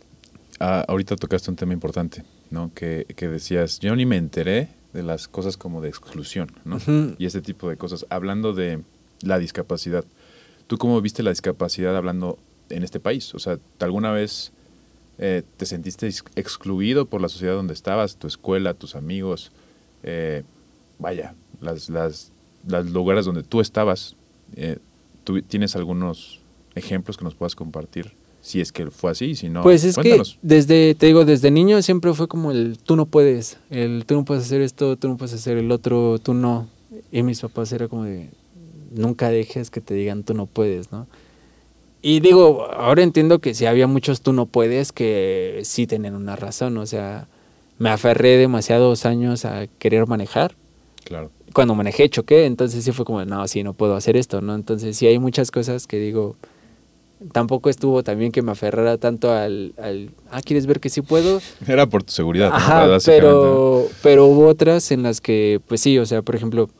ah, ahorita tocaste un tema importante, ¿no? Que, que decías, yo ni me enteré de las cosas como de exclusión, ¿no? Y ese tipo de cosas. Hablando de la discapacidad, ¿tú cómo viste la discapacidad hablando en este país? O sea, ¿alguna vez eh, te sentiste ex- excluido por la sociedad donde estabas, tu escuela, tus amigos? eh, vaya, las, las, las lugares donde tú estabas. eh, ¿tú ¿Tienes algunos ejemplos que nos puedas compartir? Si es que fue así, si no, Pues es cuéntanos. que desde, te digo, desde niño siempre fue como el tú no puedes, el tú no puedes hacer esto, tú no puedes hacer el otro, tú no. Y mis papás era como de nunca dejes que te digan tú no puedes, ¿no? Y digo, ahora entiendo que si había muchos tú no puedes que sí tenían una razón, o sea, me aferré demasiados años a querer manejar. Claro. Cuando manejé choqué, entonces sí fue como, no, sí, no puedo hacer esto, ¿no? Entonces sí hay muchas cosas que digo, tampoco estuvo también que me aferrara tanto al, al ah, ¿quieres ver que sí puedo? Era por tu seguridad. Ajá, pero, pero hubo otras en las que, pues sí, o sea, por ejemplo,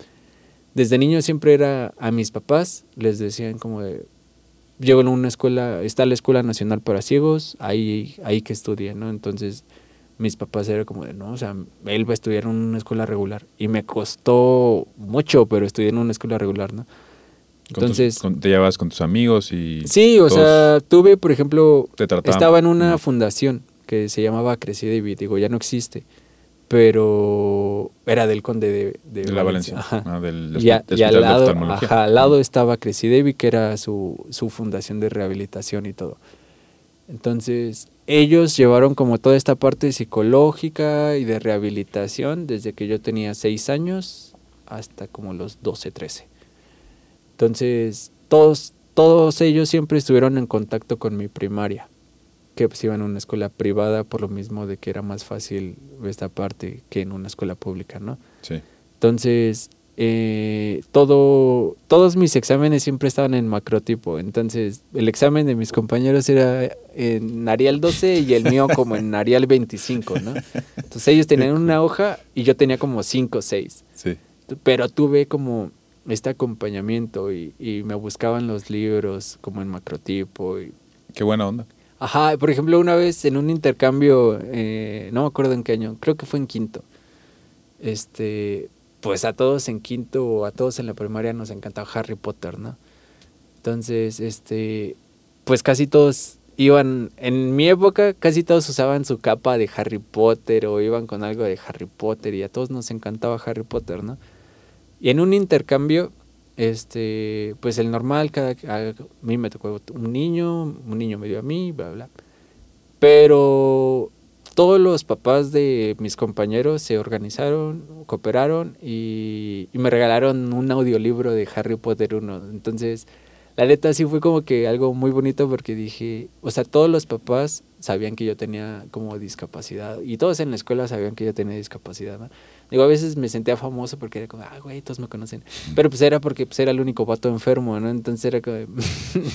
desde niño siempre era a mis papás, les decían como de, llevo en una escuela, está la Escuela Nacional para Ciegos, ahí, ahí que estudie, ¿no? Entonces, mis papás era como de, no, o sea, él va a estudiar en una escuela regular. Y me costó mucho, pero estudié en una escuela regular, ¿no? Con tus- Entonces, con- te llevabas con tus amigos y... Sí, o sea, tuve, por ejemplo, Te estaba en una fundación que se llamaba Crecí David, digo, ya no existe, pero era del conde de, de, De la Valencia. Ajá. Ah, del y, a- hospi- y al lado, ajá, al lado estaba Crecí David, que era su, su fundación de rehabilitación y todo. Entonces, ellos llevaron como toda esta parte psicológica y de rehabilitación desde que yo tenía seis años hasta como los 12, 13. Entonces, todos, todos ellos siempre estuvieron en contacto con mi primaria, que pues iban a una escuela privada por lo mismo de que era más fácil esta parte que en una escuela pública, ¿no? Sí. Entonces, eh, todo, todos mis exámenes siempre estaban en macrotipo. Entonces, el examen de mis compañeros era en Arial 12 y el mío como en Arial 25, ¿no? Entonces, ellos tenían una hoja y yo tenía como 5 o 6 Sí. pero tuve como este acompañamiento y, y me buscaban los libros como en macrotipo. Y, Qué buena onda. Ajá, por ejemplo, una vez en un intercambio, eh, no me acuerdo en qué año, creo que fue en quinto. Este, pues a todos en quinto o a todos en la primaria nos encantaba Harry Potter, ¿no? Entonces, este, pues casi todos iban, en mi época casi todos usaban su capa de Harry Potter o iban con algo de Harry Potter y a todos nos encantaba Harry Potter, ¿no? Y en un intercambio, este, pues el normal, cada, a mí me tocó un niño, un niño me dio a mí, bla, bla. Pero todos los papás de mis compañeros se organizaron, cooperaron y, me regalaron un audiolibro de Harry Potter 1. Entonces, la neta sí fue como que algo muy bonito porque dije, o sea, todos los papás sabían que yo tenía como discapacidad y todos en la escuela sabían que yo tenía discapacidad. Digo, a veces me sentía famoso porque era como, ah, güey, todos me conocen. Pero pues era porque pues, era el único vato enfermo, ¿no? Entonces era como...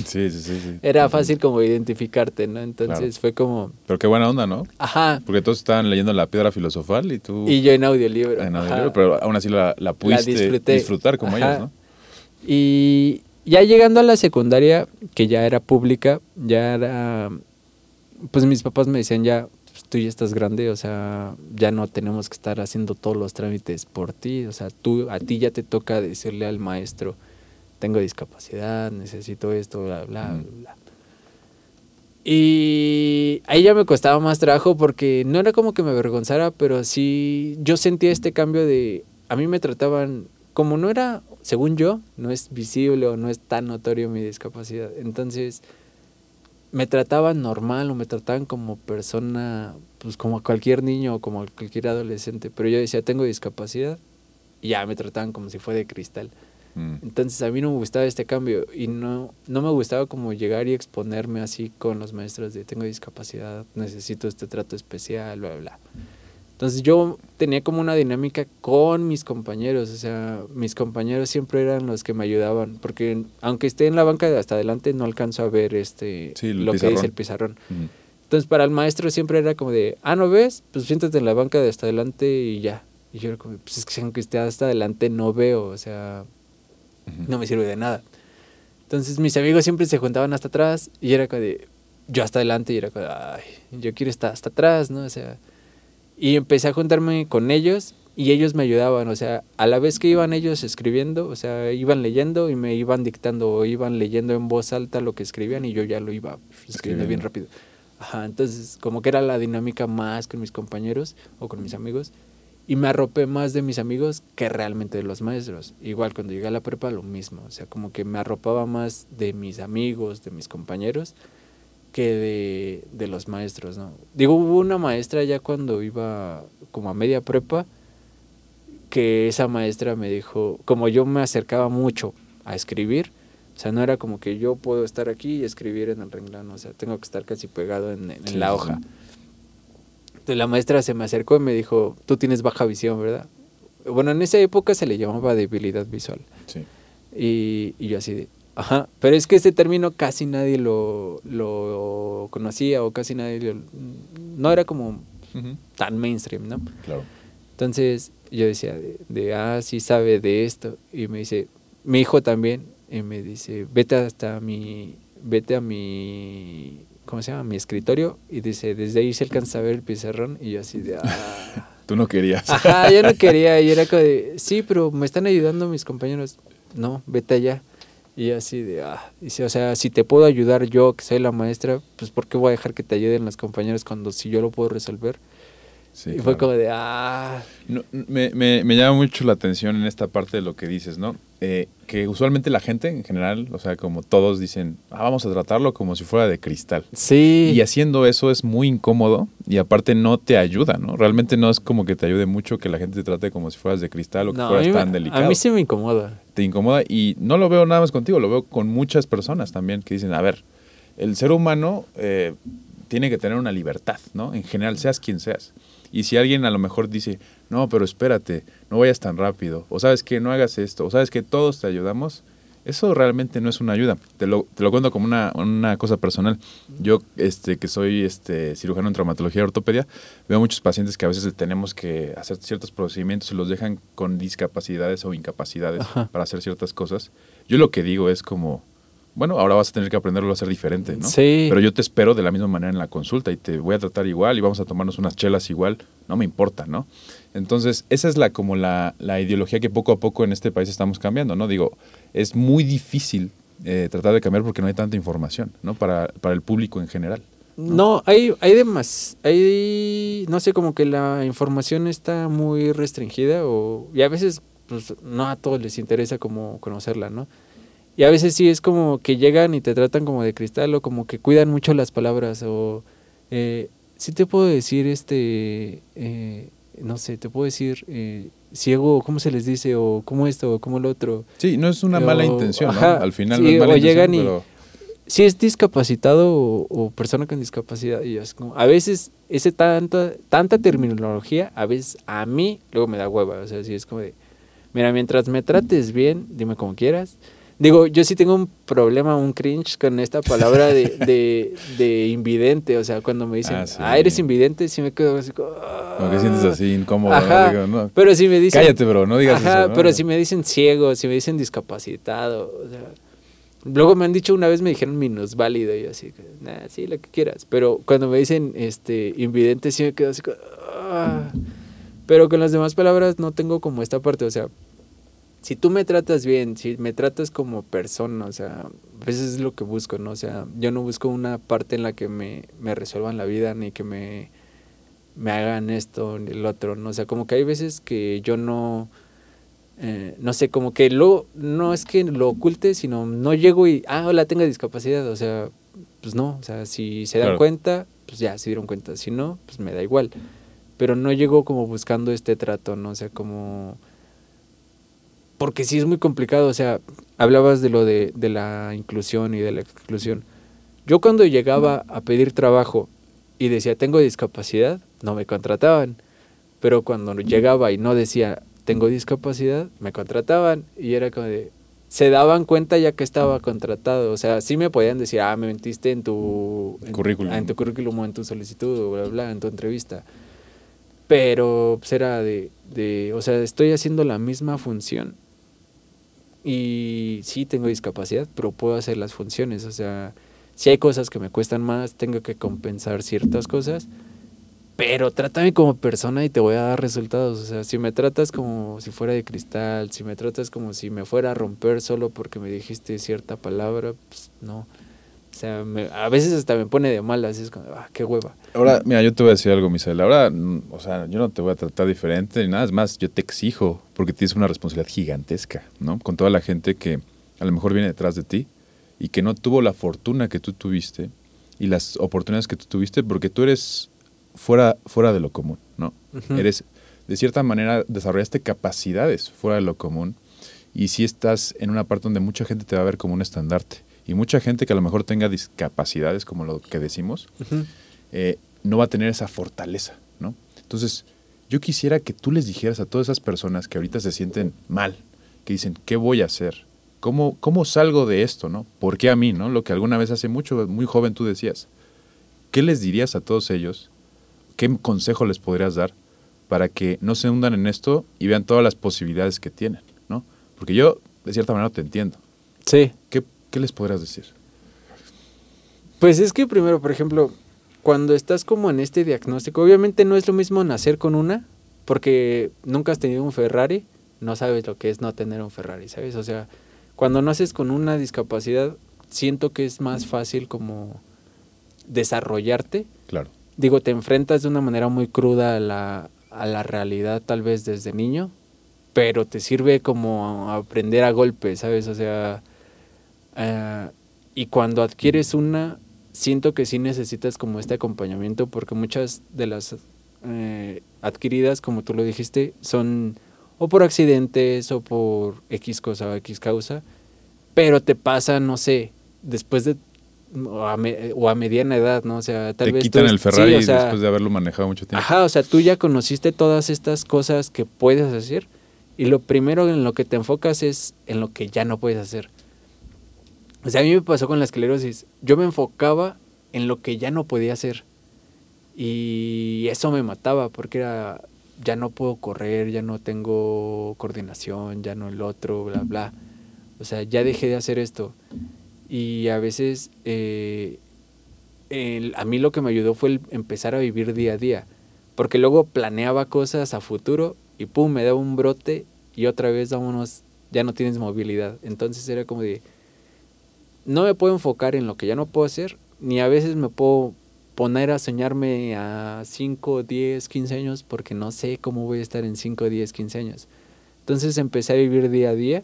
Sí, sí, sí. sí. era fácil como identificarte, ¿no? Entonces Claro. fue como, Pero qué buena onda, ¿no? ajá. Porque todos estaban leyendo la piedra filosofal y tú Y yo en audiolibro. en audiolibro, pero aún así la, la pudiste disfruté. disfrutar como Ajá. ellos, ¿no? Y ya llegando a la secundaria, que ya era pública, ya era... Pues mis papás me decían ya, pues, tú ya estás grande, o sea, ya no tenemos que estar haciendo todos los trámites por ti, o sea, tú, a ti ya te toca decirle al maestro, tengo discapacidad, necesito esto, bla, bla, bla, bla. Y ahí ya me costaba más trabajo porque no era como que me avergonzara, pero sí yo sentía este cambio de, a mí me trataban, como no era, según yo, no es visible o no es tan notorio mi discapacidad, entonces me trataban normal o me trataban como persona, pues como cualquier niño o como cualquier adolescente, pero yo decía, tengo discapacidad, y ya me trataban como si fuera de cristal. Mm. Entonces a mí no me gustaba este cambio y no, no me gustaba como llegar y exponerme así con los maestros de tengo discapacidad, necesito este trato especial, bla, bla, bla. Entonces yo tenía como una dinámica con mis compañeros, o sea, mis compañeros siempre eran los que me ayudaban, porque aunque esté en la banca de hasta adelante no alcanzo a ver este Sí, lo que dice el pizarrón. Entonces para el maestro siempre era como de, ah, ¿no ves? Pues siéntate en la banca de hasta adelante y ya. Y yo era como, pues es que aunque esté hasta adelante no veo, o sea, no me sirve de nada. Entonces mis amigos siempre se juntaban hasta atrás y era como de, yo hasta adelante y era como, de, ay, yo quiero estar hasta atrás, ¿no? O sea, y empecé a juntarme con ellos y ellos me ayudaban, o sea, a la vez que iban ellos escribiendo, o sea, iban leyendo y me iban dictando o iban leyendo en voz alta lo que escribían y yo ya lo iba escribiendo bien rápido. Ajá, entonces como que era la dinámica más con mis compañeros o con mis amigos y me arropé más de mis amigos que realmente de los maestros. Igual cuando llegué a la prepa lo mismo, o sea, como que me arropaba más de mis amigos, de mis compañeros que de, de los maestros, ¿no? Digo, hubo una maestra ya cuando iba como a media prepa que esa maestra me dijo, como yo me acercaba mucho a escribir, o sea, no era como que yo puedo estar aquí y escribir en el renglón, o sea, tengo que estar casi pegado en, en Sí, la hoja. sí. Entonces la maestra se me acercó y me dijo, tú tienes baja visión, ¿verdad? Bueno, en esa época se le llamaba debilidad visual. Sí. Y, y yo así de, ajá, pero es que ese término casi nadie lo, lo conocía o casi nadie lo- no era como tan mainstream, ¿no? Claro. Entonces yo decía, de, de, ah, sí sabe de esto. Y me dice, mi hijo también, y me dice, vete hasta mi, vete a mi, ¿cómo se llama? Mi escritorio. Y dice, desde ahí se alcanza a ver el pizarrón. Y yo así de, ah. Tú no querías. Ajá, yo no quería. Y era como de, sí, pero me están ayudando mis compañeros. No, vete allá. Y así de, ah. Dice, o sea, si te puedo ayudar yo, que soy la maestra, pues ¿por qué voy a dejar que te ayuden los compañeros cuando si yo lo puedo resolver? Sí, y claro. fue como de, ah. No, me, me- me llama mucho la atención en esta parte de lo que dices, ¿no? Eh, que usualmente la gente en general, o sea, como todos dicen, ah, vamos a tratarlo como si fuera de cristal. Sí. Y haciendo eso es muy incómodo y aparte no te ayuda, ¿no? Realmente no es como que te ayude mucho que la gente te trate como si fueras de cristal o que No, a fueras mí, me- tan delicado. a mí sí me incomoda. Te incomoda y no lo veo nada más contigo, lo veo con muchas personas también que dicen, a ver, el ser humano eh, tiene que tener una libertad, ¿no? En general, seas quien seas. Y si alguien a lo mejor dice, no, pero espérate, no vayas tan rápido, o sabes que no hagas esto, o sabes que todos te ayudamos, eso realmente no es una ayuda. Te lo, te lo cuento como una, una cosa personal. Yo, este, que soy este, cirujano en traumatología y ortopedia, veo muchos pacientes que a veces tenemos que hacer ciertos procedimientos y los dejan con discapacidades o incapacidades Ajá. para hacer ciertas cosas. Yo lo que digo es como, bueno, ahora vas a tener que aprenderlo a hacer diferente, ¿no? Sí. Pero yo te espero de la misma manera en la consulta y te voy a tratar igual y vamos a tomarnos unas chelas igual, no me importa, ¿no? Entonces, esa es la como la, la ideología que poco a poco en este país estamos cambiando, ¿no? Digo, es muy difícil eh, tratar de cambiar porque no hay tanta información, ¿no? Para, para el público en general. No, hay, hay demás, hay, no sé, como que la información está muy restringida o, y a veces, pues, no a todos les interesa como conocerla, ¿no? Y a veces sí es como que llegan y te tratan como de cristal o como que cuidan mucho las palabras o, eh, sí te puedo decir, este, eh, no sé, te puedo decir, eh, ciego, ¿cómo se les dice? O cómo esto, o cómo lo otro. Sí, no es una mala intención, Al final sí, no es mala o intención, llegan y- pero si es discapacitado o, o persona con discapacidad y es como a veces ese tanta tanta terminología a veces a mí luego me da hueva o sea si es como de mira mientras me trates bien dime como quieras digo yo sí tengo un problema un cringe con esta palabra de, de, de invidente o sea cuando me dicen Ah, ah, eres invidente sí me quedo así como, como que sientes así incómodo, ¿no? Ajá, Digo, no, pero si me dicen Cállate, bro, no digas Ajá, eso, ¿no? pero si me dicen ciego, si me dicen discapacitado, o sea, luego me han dicho una vez me dijeron minusválido y yo así, nah, sí, lo que quieras, pero cuando me dicen este invidente sí me quedo así, como, "Ah". pero con las demás palabras no tengo como esta parte, o sea, si tú me tratas bien, si me tratas como persona, o sea, a veces es lo que busco, ¿no? O sea, yo no busco una parte en la que me, me resuelvan la vida ni que me, me hagan esto ni el otro, ¿no? O sea, como que hay veces que yo no, eh, no sé, como que lo, no es que lo oculte, sino no llego y, ah, hola, tengo discapacidad, o sea, pues no, o sea, si se dan Claro. cuenta, pues ya, se dieron cuenta, si no, pues me da igual, pero no llego como buscando este trato, ¿no? O sea, como porque sí es muy complicado, o sea, hablabas de lo de, de la inclusión y de la exclusión. Yo cuando llegaba a pedir trabajo y decía tengo discapacidad, no me contrataban, pero cuando llegaba y no decía tengo discapacidad, me contrataban y era como de, se daban cuenta ya que estaba contratado, o sea, sí me podían decir, ah, me mentiste en tu en- Currículum. en tu currículum o en tu solicitud o bla, bla, bla, en tu entrevista. Pero pues era de, de, o sea, estoy haciendo la misma función y sí tengo discapacidad, pero puedo hacer las funciones, o sea, si hay cosas que me cuestan más, tengo que compensar ciertas cosas, pero trátame como persona y te voy a dar resultados, o sea, si me tratas como si fuera de cristal, si me tratas como si me fuera a romper solo porque me dijiste cierta palabra, pues no. O sea, a veces hasta me pone de malas, es como, ah, qué hueva. Ahora, mira, yo te voy a decir algo, Misael. Ahora, mm, o sea, yo no te voy a tratar diferente ni nada. Es más, yo te exijo, porque tienes una responsabilidad gigantesca, ¿no? Con toda la gente que a lo mejor viene detrás de ti y que no tuvo la fortuna que tú tuviste y las oportunidades que tú tuviste, porque tú eres fuera, fuera de lo común, ¿no? Eres, de cierta manera, desarrollaste capacidades fuera de lo común y si estás en una parte donde mucha gente te va a ver como un estandarte y mucha gente que a lo mejor tenga discapacidades, como lo que decimos, eh, no va a tener esa fortaleza, ¿no? Entonces, yo quisiera que tú les dijeras a todas esas personas que ahorita se sienten mal, que dicen, ¿qué voy a hacer? ¿Cómo, cómo salgo de esto, no? ¿Por qué a mí, no? Lo que alguna vez hace mucho, muy joven tú decías. ¿Qué les dirías a todos ellos? ¿Qué consejo les podrías dar para que no se hundan en esto y vean todas las posibilidades que tienen, ¿no? Porque yo, de cierta manera, te entiendo. Sí. ¿Qué, ¿Qué les podrías decir? Pues es que primero, por ejemplo, cuando estás como en este diagnóstico, obviamente no es lo mismo nacer con una, porque nunca has tenido un Ferrari, no sabes lo que es no tener un Ferrari, ¿sabes? O sea, cuando naces con una discapacidad, siento que es más fácil como desarrollarte. Claro. Digo, te enfrentas de una manera muy cruda a la, a la realidad tal vez desde niño, pero te sirve como aprender a golpe, ¿sabes? O sea, eh, y cuando adquieres una, siento que sí necesitas como este acompañamiento porque muchas de las eh, adquiridas, como tú lo dijiste, son o por accidentes o por X cosa o X causa, pero te pasa, no sé, después de o a, mediana edad, ¿no? O sea, tal te vez quitan el Ferrari después de haberlo manejado mucho tiempo. Ajá, o sea, tú ya conociste todas estas cosas que puedes hacer y lo primero en lo que te enfocas es en lo que ya no puedes hacer. O sea, a mí me pasó con la esclerosis. Yo me enfocaba en lo que ya no podía hacer. Y eso me mataba porque era, ya no puedo correr, ya no tengo coordinación, ya no el otro, bla, bla. O sea, ya dejé de hacer esto. Y a veces eh, a mí lo que me ayudó fue el empezar a vivir día a día. Porque luego planeaba cosas a futuro y pum, me daba un brote y otra vez vámonos, ya no tienes movilidad. Entonces era como de, no me puedo enfocar en lo que ya no puedo hacer, ni a veces me puedo poner a soñarme a 5, 10, 15 años porque no sé cómo voy a estar en 5, 10, 15 años. Entonces empecé a vivir día a día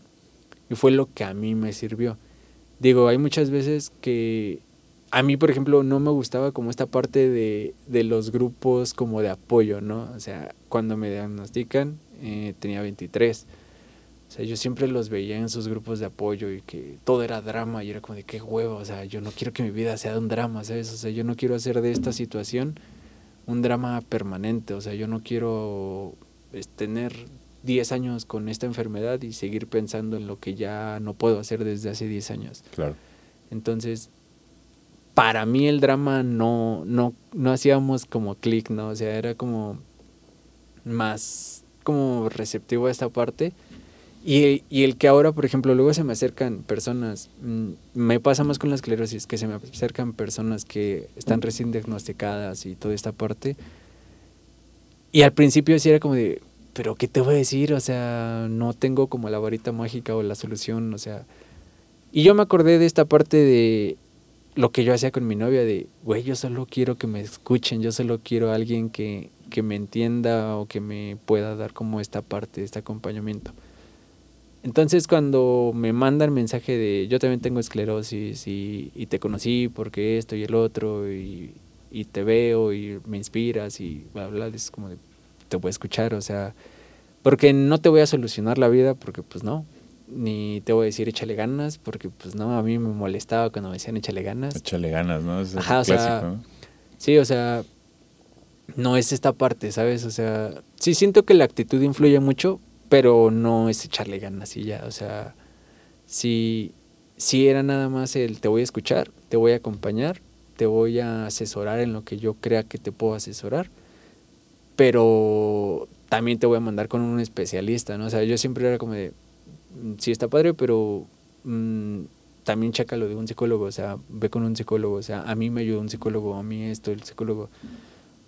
y fue lo que a mí me sirvió. Digo, hay muchas veces que a mí, por ejemplo, no me gustaba como esta parte de, de los grupos como de apoyo, ¿no? O sea, cuando me diagnostican, eh, tenía 23 o sea, yo siempre los veía en sus grupos de apoyo y que todo era drama y era como de qué huevo, o sea, yo no quiero que mi vida sea un drama, ¿sabes? O sea, yo no quiero hacer de esta situación un drama permanente, o sea, yo no quiero pues, tener 10 años con esta enfermedad y seguir pensando en lo que ya no puedo hacer desde hace 10 años. Claro. Entonces, para mí el drama no, no, no hacíamos como clic, ¿no? O sea, era como más como receptivo a esta parte y, el que ahora, por ejemplo, luego se me acercan personas, mm, me pasa más con la esclerosis, que se me acercan personas que están recién diagnosticadas y toda esta parte. Y al principio sí era como de, pero ¿qué te voy a decir? O sea, no tengo como la varita mágica o la solución, o sea. Y yo me acordé de esta parte de lo que yo hacía con mi novia, de, güey, yo solo quiero que me escuchen, yo solo quiero alguien que, que me entienda o que me pueda dar como esta parte, este acompañamiento. Entonces cuando me mandan mensaje de yo también tengo esclerosis y, te conocí porque esto y el otro y, te veo y me inspiras y bla, bla, es como de, te voy a escuchar, o sea, porque no te voy a solucionar la vida porque pues no, ni te voy a decir échale ganas porque pues no, a mí me molestaba cuando me decían échale ganas. Échale ganas, ¿no? Es Ajá, o sea, Sí, o sea, no es esta parte, ¿sabes? O sea, sí siento que la actitud influye mucho, pero no es echarle ganas y ya, o sea, si, si era nada más el te voy a escuchar, te voy a acompañar, te voy a asesorar en lo que yo crea que te puedo asesorar, pero también te voy a mandar con un especialista, ¿no? O sea, yo siempre era como de, mm, sí está padre, pero mm, también checa lo de un psicólogo, o sea, ve con un psicólogo, o sea, a mí me ayudó un psicólogo, a mí esto, el psicólogo.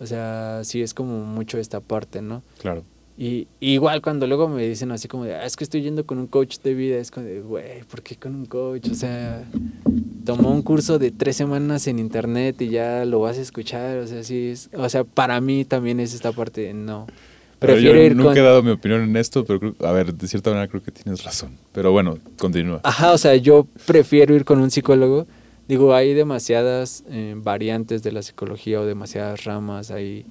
O sea, sí es como mucho esta parte, ¿no? Claro. Y igual cuando luego me dicen así como de, ah, es que estoy yendo con un coach de vida, es como de, güey, ¿por qué con un coach? O sea, tomó un curso de tres semanas en internet y ya lo vas a escuchar, o sea, sí es, o sea, para mí también es esta parte de no. Pero Prefiero yo ir nunca con... he dado mi opinión en esto, pero a ver, de cierta manera creo que tienes razón. Pero bueno, continúa. Ajá, o sea, yo prefiero ir con un psicólogo. Digo, hay demasiadas eh, variantes de la psicología o demasiadas ramas ahí.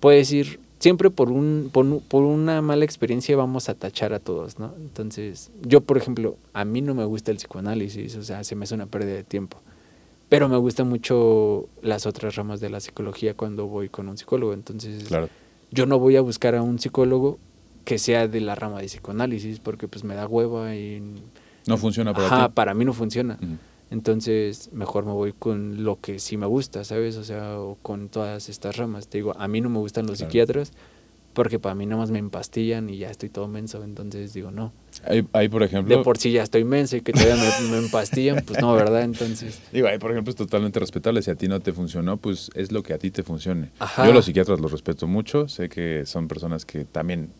Puedes ir, siempre por, un, por, por una mala experiencia vamos a tachar a todos, ¿no? Entonces, yo, por ejemplo, a mí no me gusta el psicoanálisis, o sea, se me hace una pérdida de tiempo. Pero me gustan mucho las otras ramas de la psicología cuando voy con un psicólogo. Entonces, Claro. yo no voy a buscar a un psicólogo que sea de la rama de psicoanálisis porque pues me da hueva y No funciona para Ajá, ti. para mí no funciona. Ujú. Entonces, mejor me voy con lo que sí me gusta, ¿sabes? O sea, o con todas estas ramas. Te digo, a mí no me gustan los Claro. psiquiatras porque para mí nada más me empastillan y ya estoy todo menso. Entonces digo, no. Ahí, ahí, por ejemplo, De por sí ya estoy menso y que todavía me, me empastillan, pues no, ¿verdad? Entonces, Digo, ahí, por ejemplo, es totalmente respetable. Si a ti no te funcionó, pues es lo que a ti te funcione. Ajá. Yo los psiquiatras los respeto mucho. Sé que son personas que también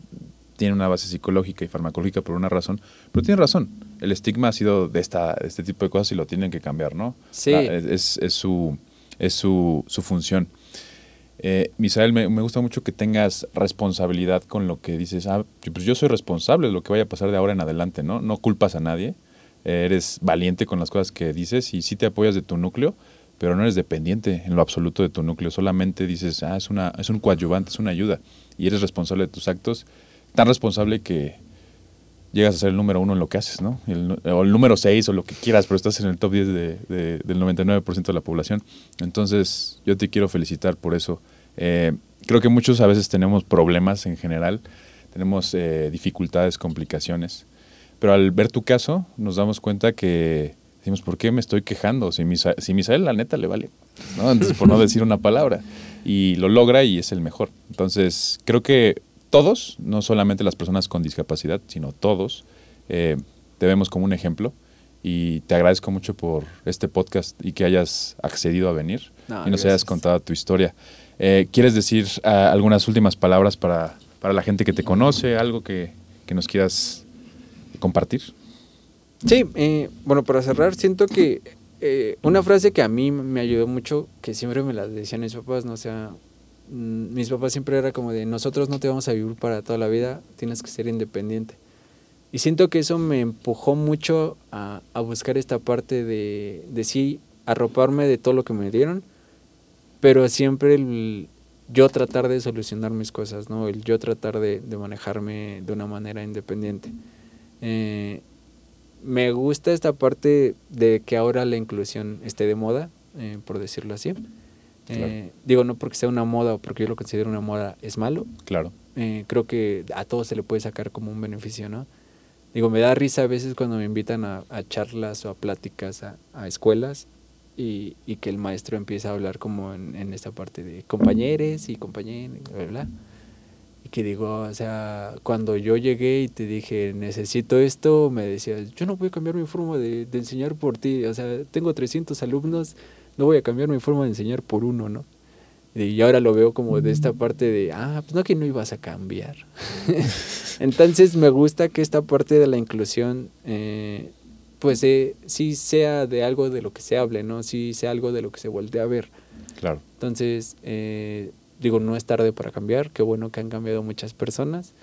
tienen una base psicológica y farmacológica por una razón. Pero tienen razón. El estigma ha sido de, esta, de este tipo de cosas y lo tienen que cambiar, ¿no? Sí. La- es, su, es su, su función. Eh, Misael, me, me gusta mucho que tengas responsabilidad con lo que dices. Ah, pues yo soy responsable de lo que vaya a pasar de ahora en adelante, ¿no? No culpas a nadie. Eh, eres valiente con las cosas que dices y sí te apoyas de tu núcleo, pero no eres dependiente en lo absoluto de tu núcleo. Solamente dices, ah, es, una, es un coadyuvante, es una ayuda. Y eres responsable de tus actos. Tan responsable que llegas a ser el número uno en lo que haces, ¿no? El o el número seis o lo que quieras, pero estás en el top 10 de- de- del 99% de la población. Entonces, yo te quiero felicitar por eso. Eh, creo que muchos a veces tenemos problemas en general, tenemos eh, dificultades, complicaciones, pero al ver tu caso nos damos cuenta que decimos, ¿por qué me estoy quejando? Si, Misa- si Misael la neta le vale, ¿no? Entonces, por no decir una palabra, y lo logra y es el mejor. Entonces, creo que todos, no solamente las personas con discapacidad, sino todos, eh, te vemos como un ejemplo y te agradezco mucho por este podcast y que hayas accedido a venir No, y nos gracias. hayas contado tu historia. Eh, ¿Quieres decir ah, algunas últimas palabras para, para la gente que te conoce, algo que, que nos quieras compartir? Sí, eh, bueno, para cerrar, siento que eh, una frase que a mí me ayudó mucho, que siempre me la decían mis papás, no o sea, mm, mis papás siempre era como de, nosotros no te vamos a vivir para toda la vida, tienes que ser independiente. Y siento que eso me empujó mucho a, buscar esta parte de, de sí arroparme de todo lo que me dieron, pero siempre el yo tratar de solucionar mis cosas, ¿no? El yo tratar de, de manejarme de una manera independiente. Eh, me gusta esta parte de que ahora la inclusión esté de moda, eh, por decirlo así. Eh, Digo, no porque sea una moda o porque yo lo considero una moda es malo. Claro. Eh, creo que a todos se le puede sacar como un beneficio, ¿no? Digo, me da risa a veces cuando me invitan a, a charlas o a pláticas a, a escuelas y, y que el maestro empieza a hablar como en, en esta parte de compañeros y compañeros, bla, bla. Y que digo, o sea, cuando yo llegué y te dije, necesito esto, me decías, yo no voy a cambiar mi forma de, de enseñar por ti. O sea, tengo 300 alumnos, no voy a cambiar mi forma de enseñar por uno, ¿no? Y ahora lo veo como de esta parte de, ah, pues no que no ibas a cambiar. Entonces me gusta que esta parte de la inclusión, eh, pues eh, sí sea de algo de lo que se hable, ¿no? Sí sea algo de lo que se voltee a ver. Claro. Entonces, eh, digo, no es tarde para cambiar, qué bueno que han cambiado muchas personas.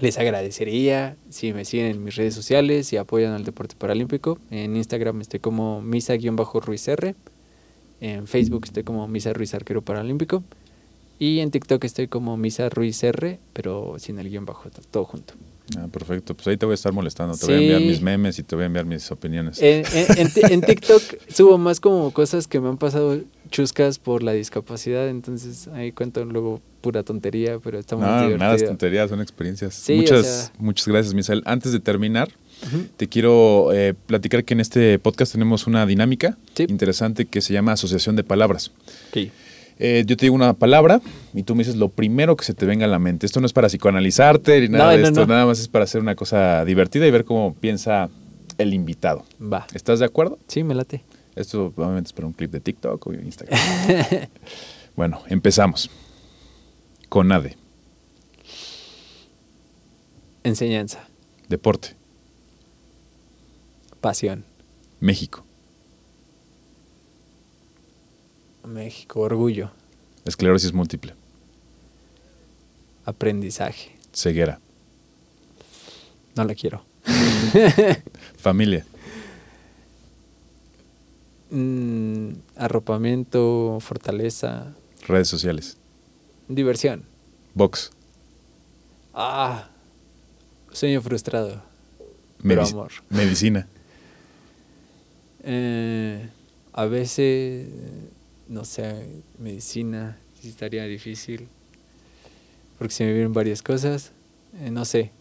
Les agradecería si me siguen en mis redes sociales y apoyan al deporte paralímpico. En Instagram estoy como misa-ruizr. En Facebook estoy como Misa Ruiz Arquero Paralímpico. Y en TikTok estoy como Misa Ruiz R, pero sin el guion bajo, to- todo junto. Ah, perfecto. Pues ahí te voy a estar molestando. Te voy a enviar mis memes y te voy a enviar mis opiniones. En, en- en ti- en TikTok subo más como cosas que me han pasado chuscas por la discapacidad, entonces ahí cuento luego pura tontería, pero está muy No, divertido. nada, es tonterías, son experiencias. Sí, o muchas, sea- muchas gracias, Misael. Antes de terminar, te quiero eh, platicar que en este podcast tenemos una dinámica Sí. interesante que se llama Asociación de Palabras. Ok. Eh, yo te digo una palabra y tú me dices lo primero que se te venga a la mente. Esto no es para psicoanalizarte ni nada No, de no, esto, no. nada más es para hacer una cosa divertida y ver cómo piensa el invitado. Va. ¿Estás de acuerdo? Sí, me late. Esto obviamente es para un clip de TikTok o Instagram. bueno, empezamos. CONADE, Enseñanza, deporte, pasión, México, México, orgullo, esclerosis múltiple, aprendizaje. ceguera, No la quiero. familia, Mm, arropamiento, fortaleza, redes sociales, diversión. box, Ah, sueño frustrado. Pero amor. medicina, Eh, a veces, no sé, medicina, sí estaría difícil. Porque se me vienen varias cosas. Eh, no sé,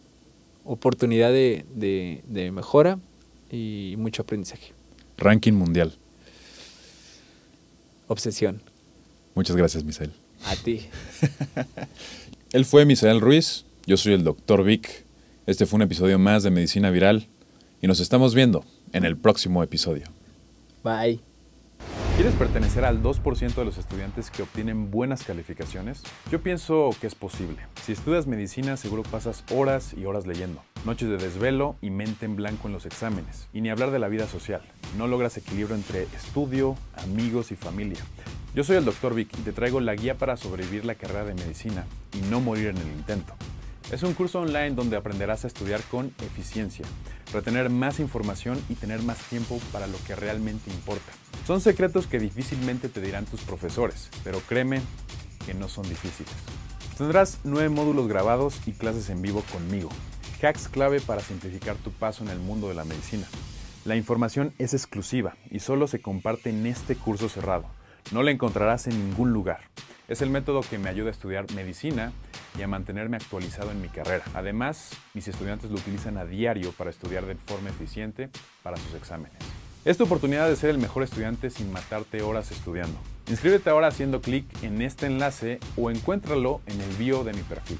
oportunidad de, de, de mejora y mucho aprendizaje. ranking mundial. Obsesión. Muchas gracias, Misael. A ti. Él fue Misael Ruiz, yo soy el Dr. Vic. Este fue un episodio más de Medicina Viral y nos estamos viendo en el próximo episodio. Bye. ¿Quieres pertenecer al 2% de los estudiantes que obtienen buenas calificaciones? Yo pienso que es posible. Si estudias medicina seguro pasas horas y horas leyendo, noches de desvelo y mente en blanco en los exámenes. Y ni hablar de la vida social. No logras equilibrio entre estudio, amigos y familia. Yo soy el Dr. Vic y te traigo la guía para sobrevivir la carrera de medicina y no morir en el intento. Es un curso online donde aprenderás a estudiar con eficiencia, retener más información y tener más tiempo para lo que realmente importa. Son secretos que difícilmente te dirán tus profesores, pero créeme que no son difíciles. Tendrás nueve módulos grabados y clases en vivo conmigo. Hacks clave para simplificar tu paso en el mundo de la medicina. La información es exclusiva y solo se comparte en este curso cerrado. No la encontrarás en ningún lugar. Es el método que me ayuda a estudiar medicina y a mantenerme actualizado en mi carrera. Además, mis estudiantes lo utilizan a diario para estudiar de forma eficiente para sus exámenes. Es tu oportunidad de ser el mejor estudiante sin matarte horas estudiando. Inscríbete ahora haciendo clic en este enlace o encuéntralo en el bio de mi perfil.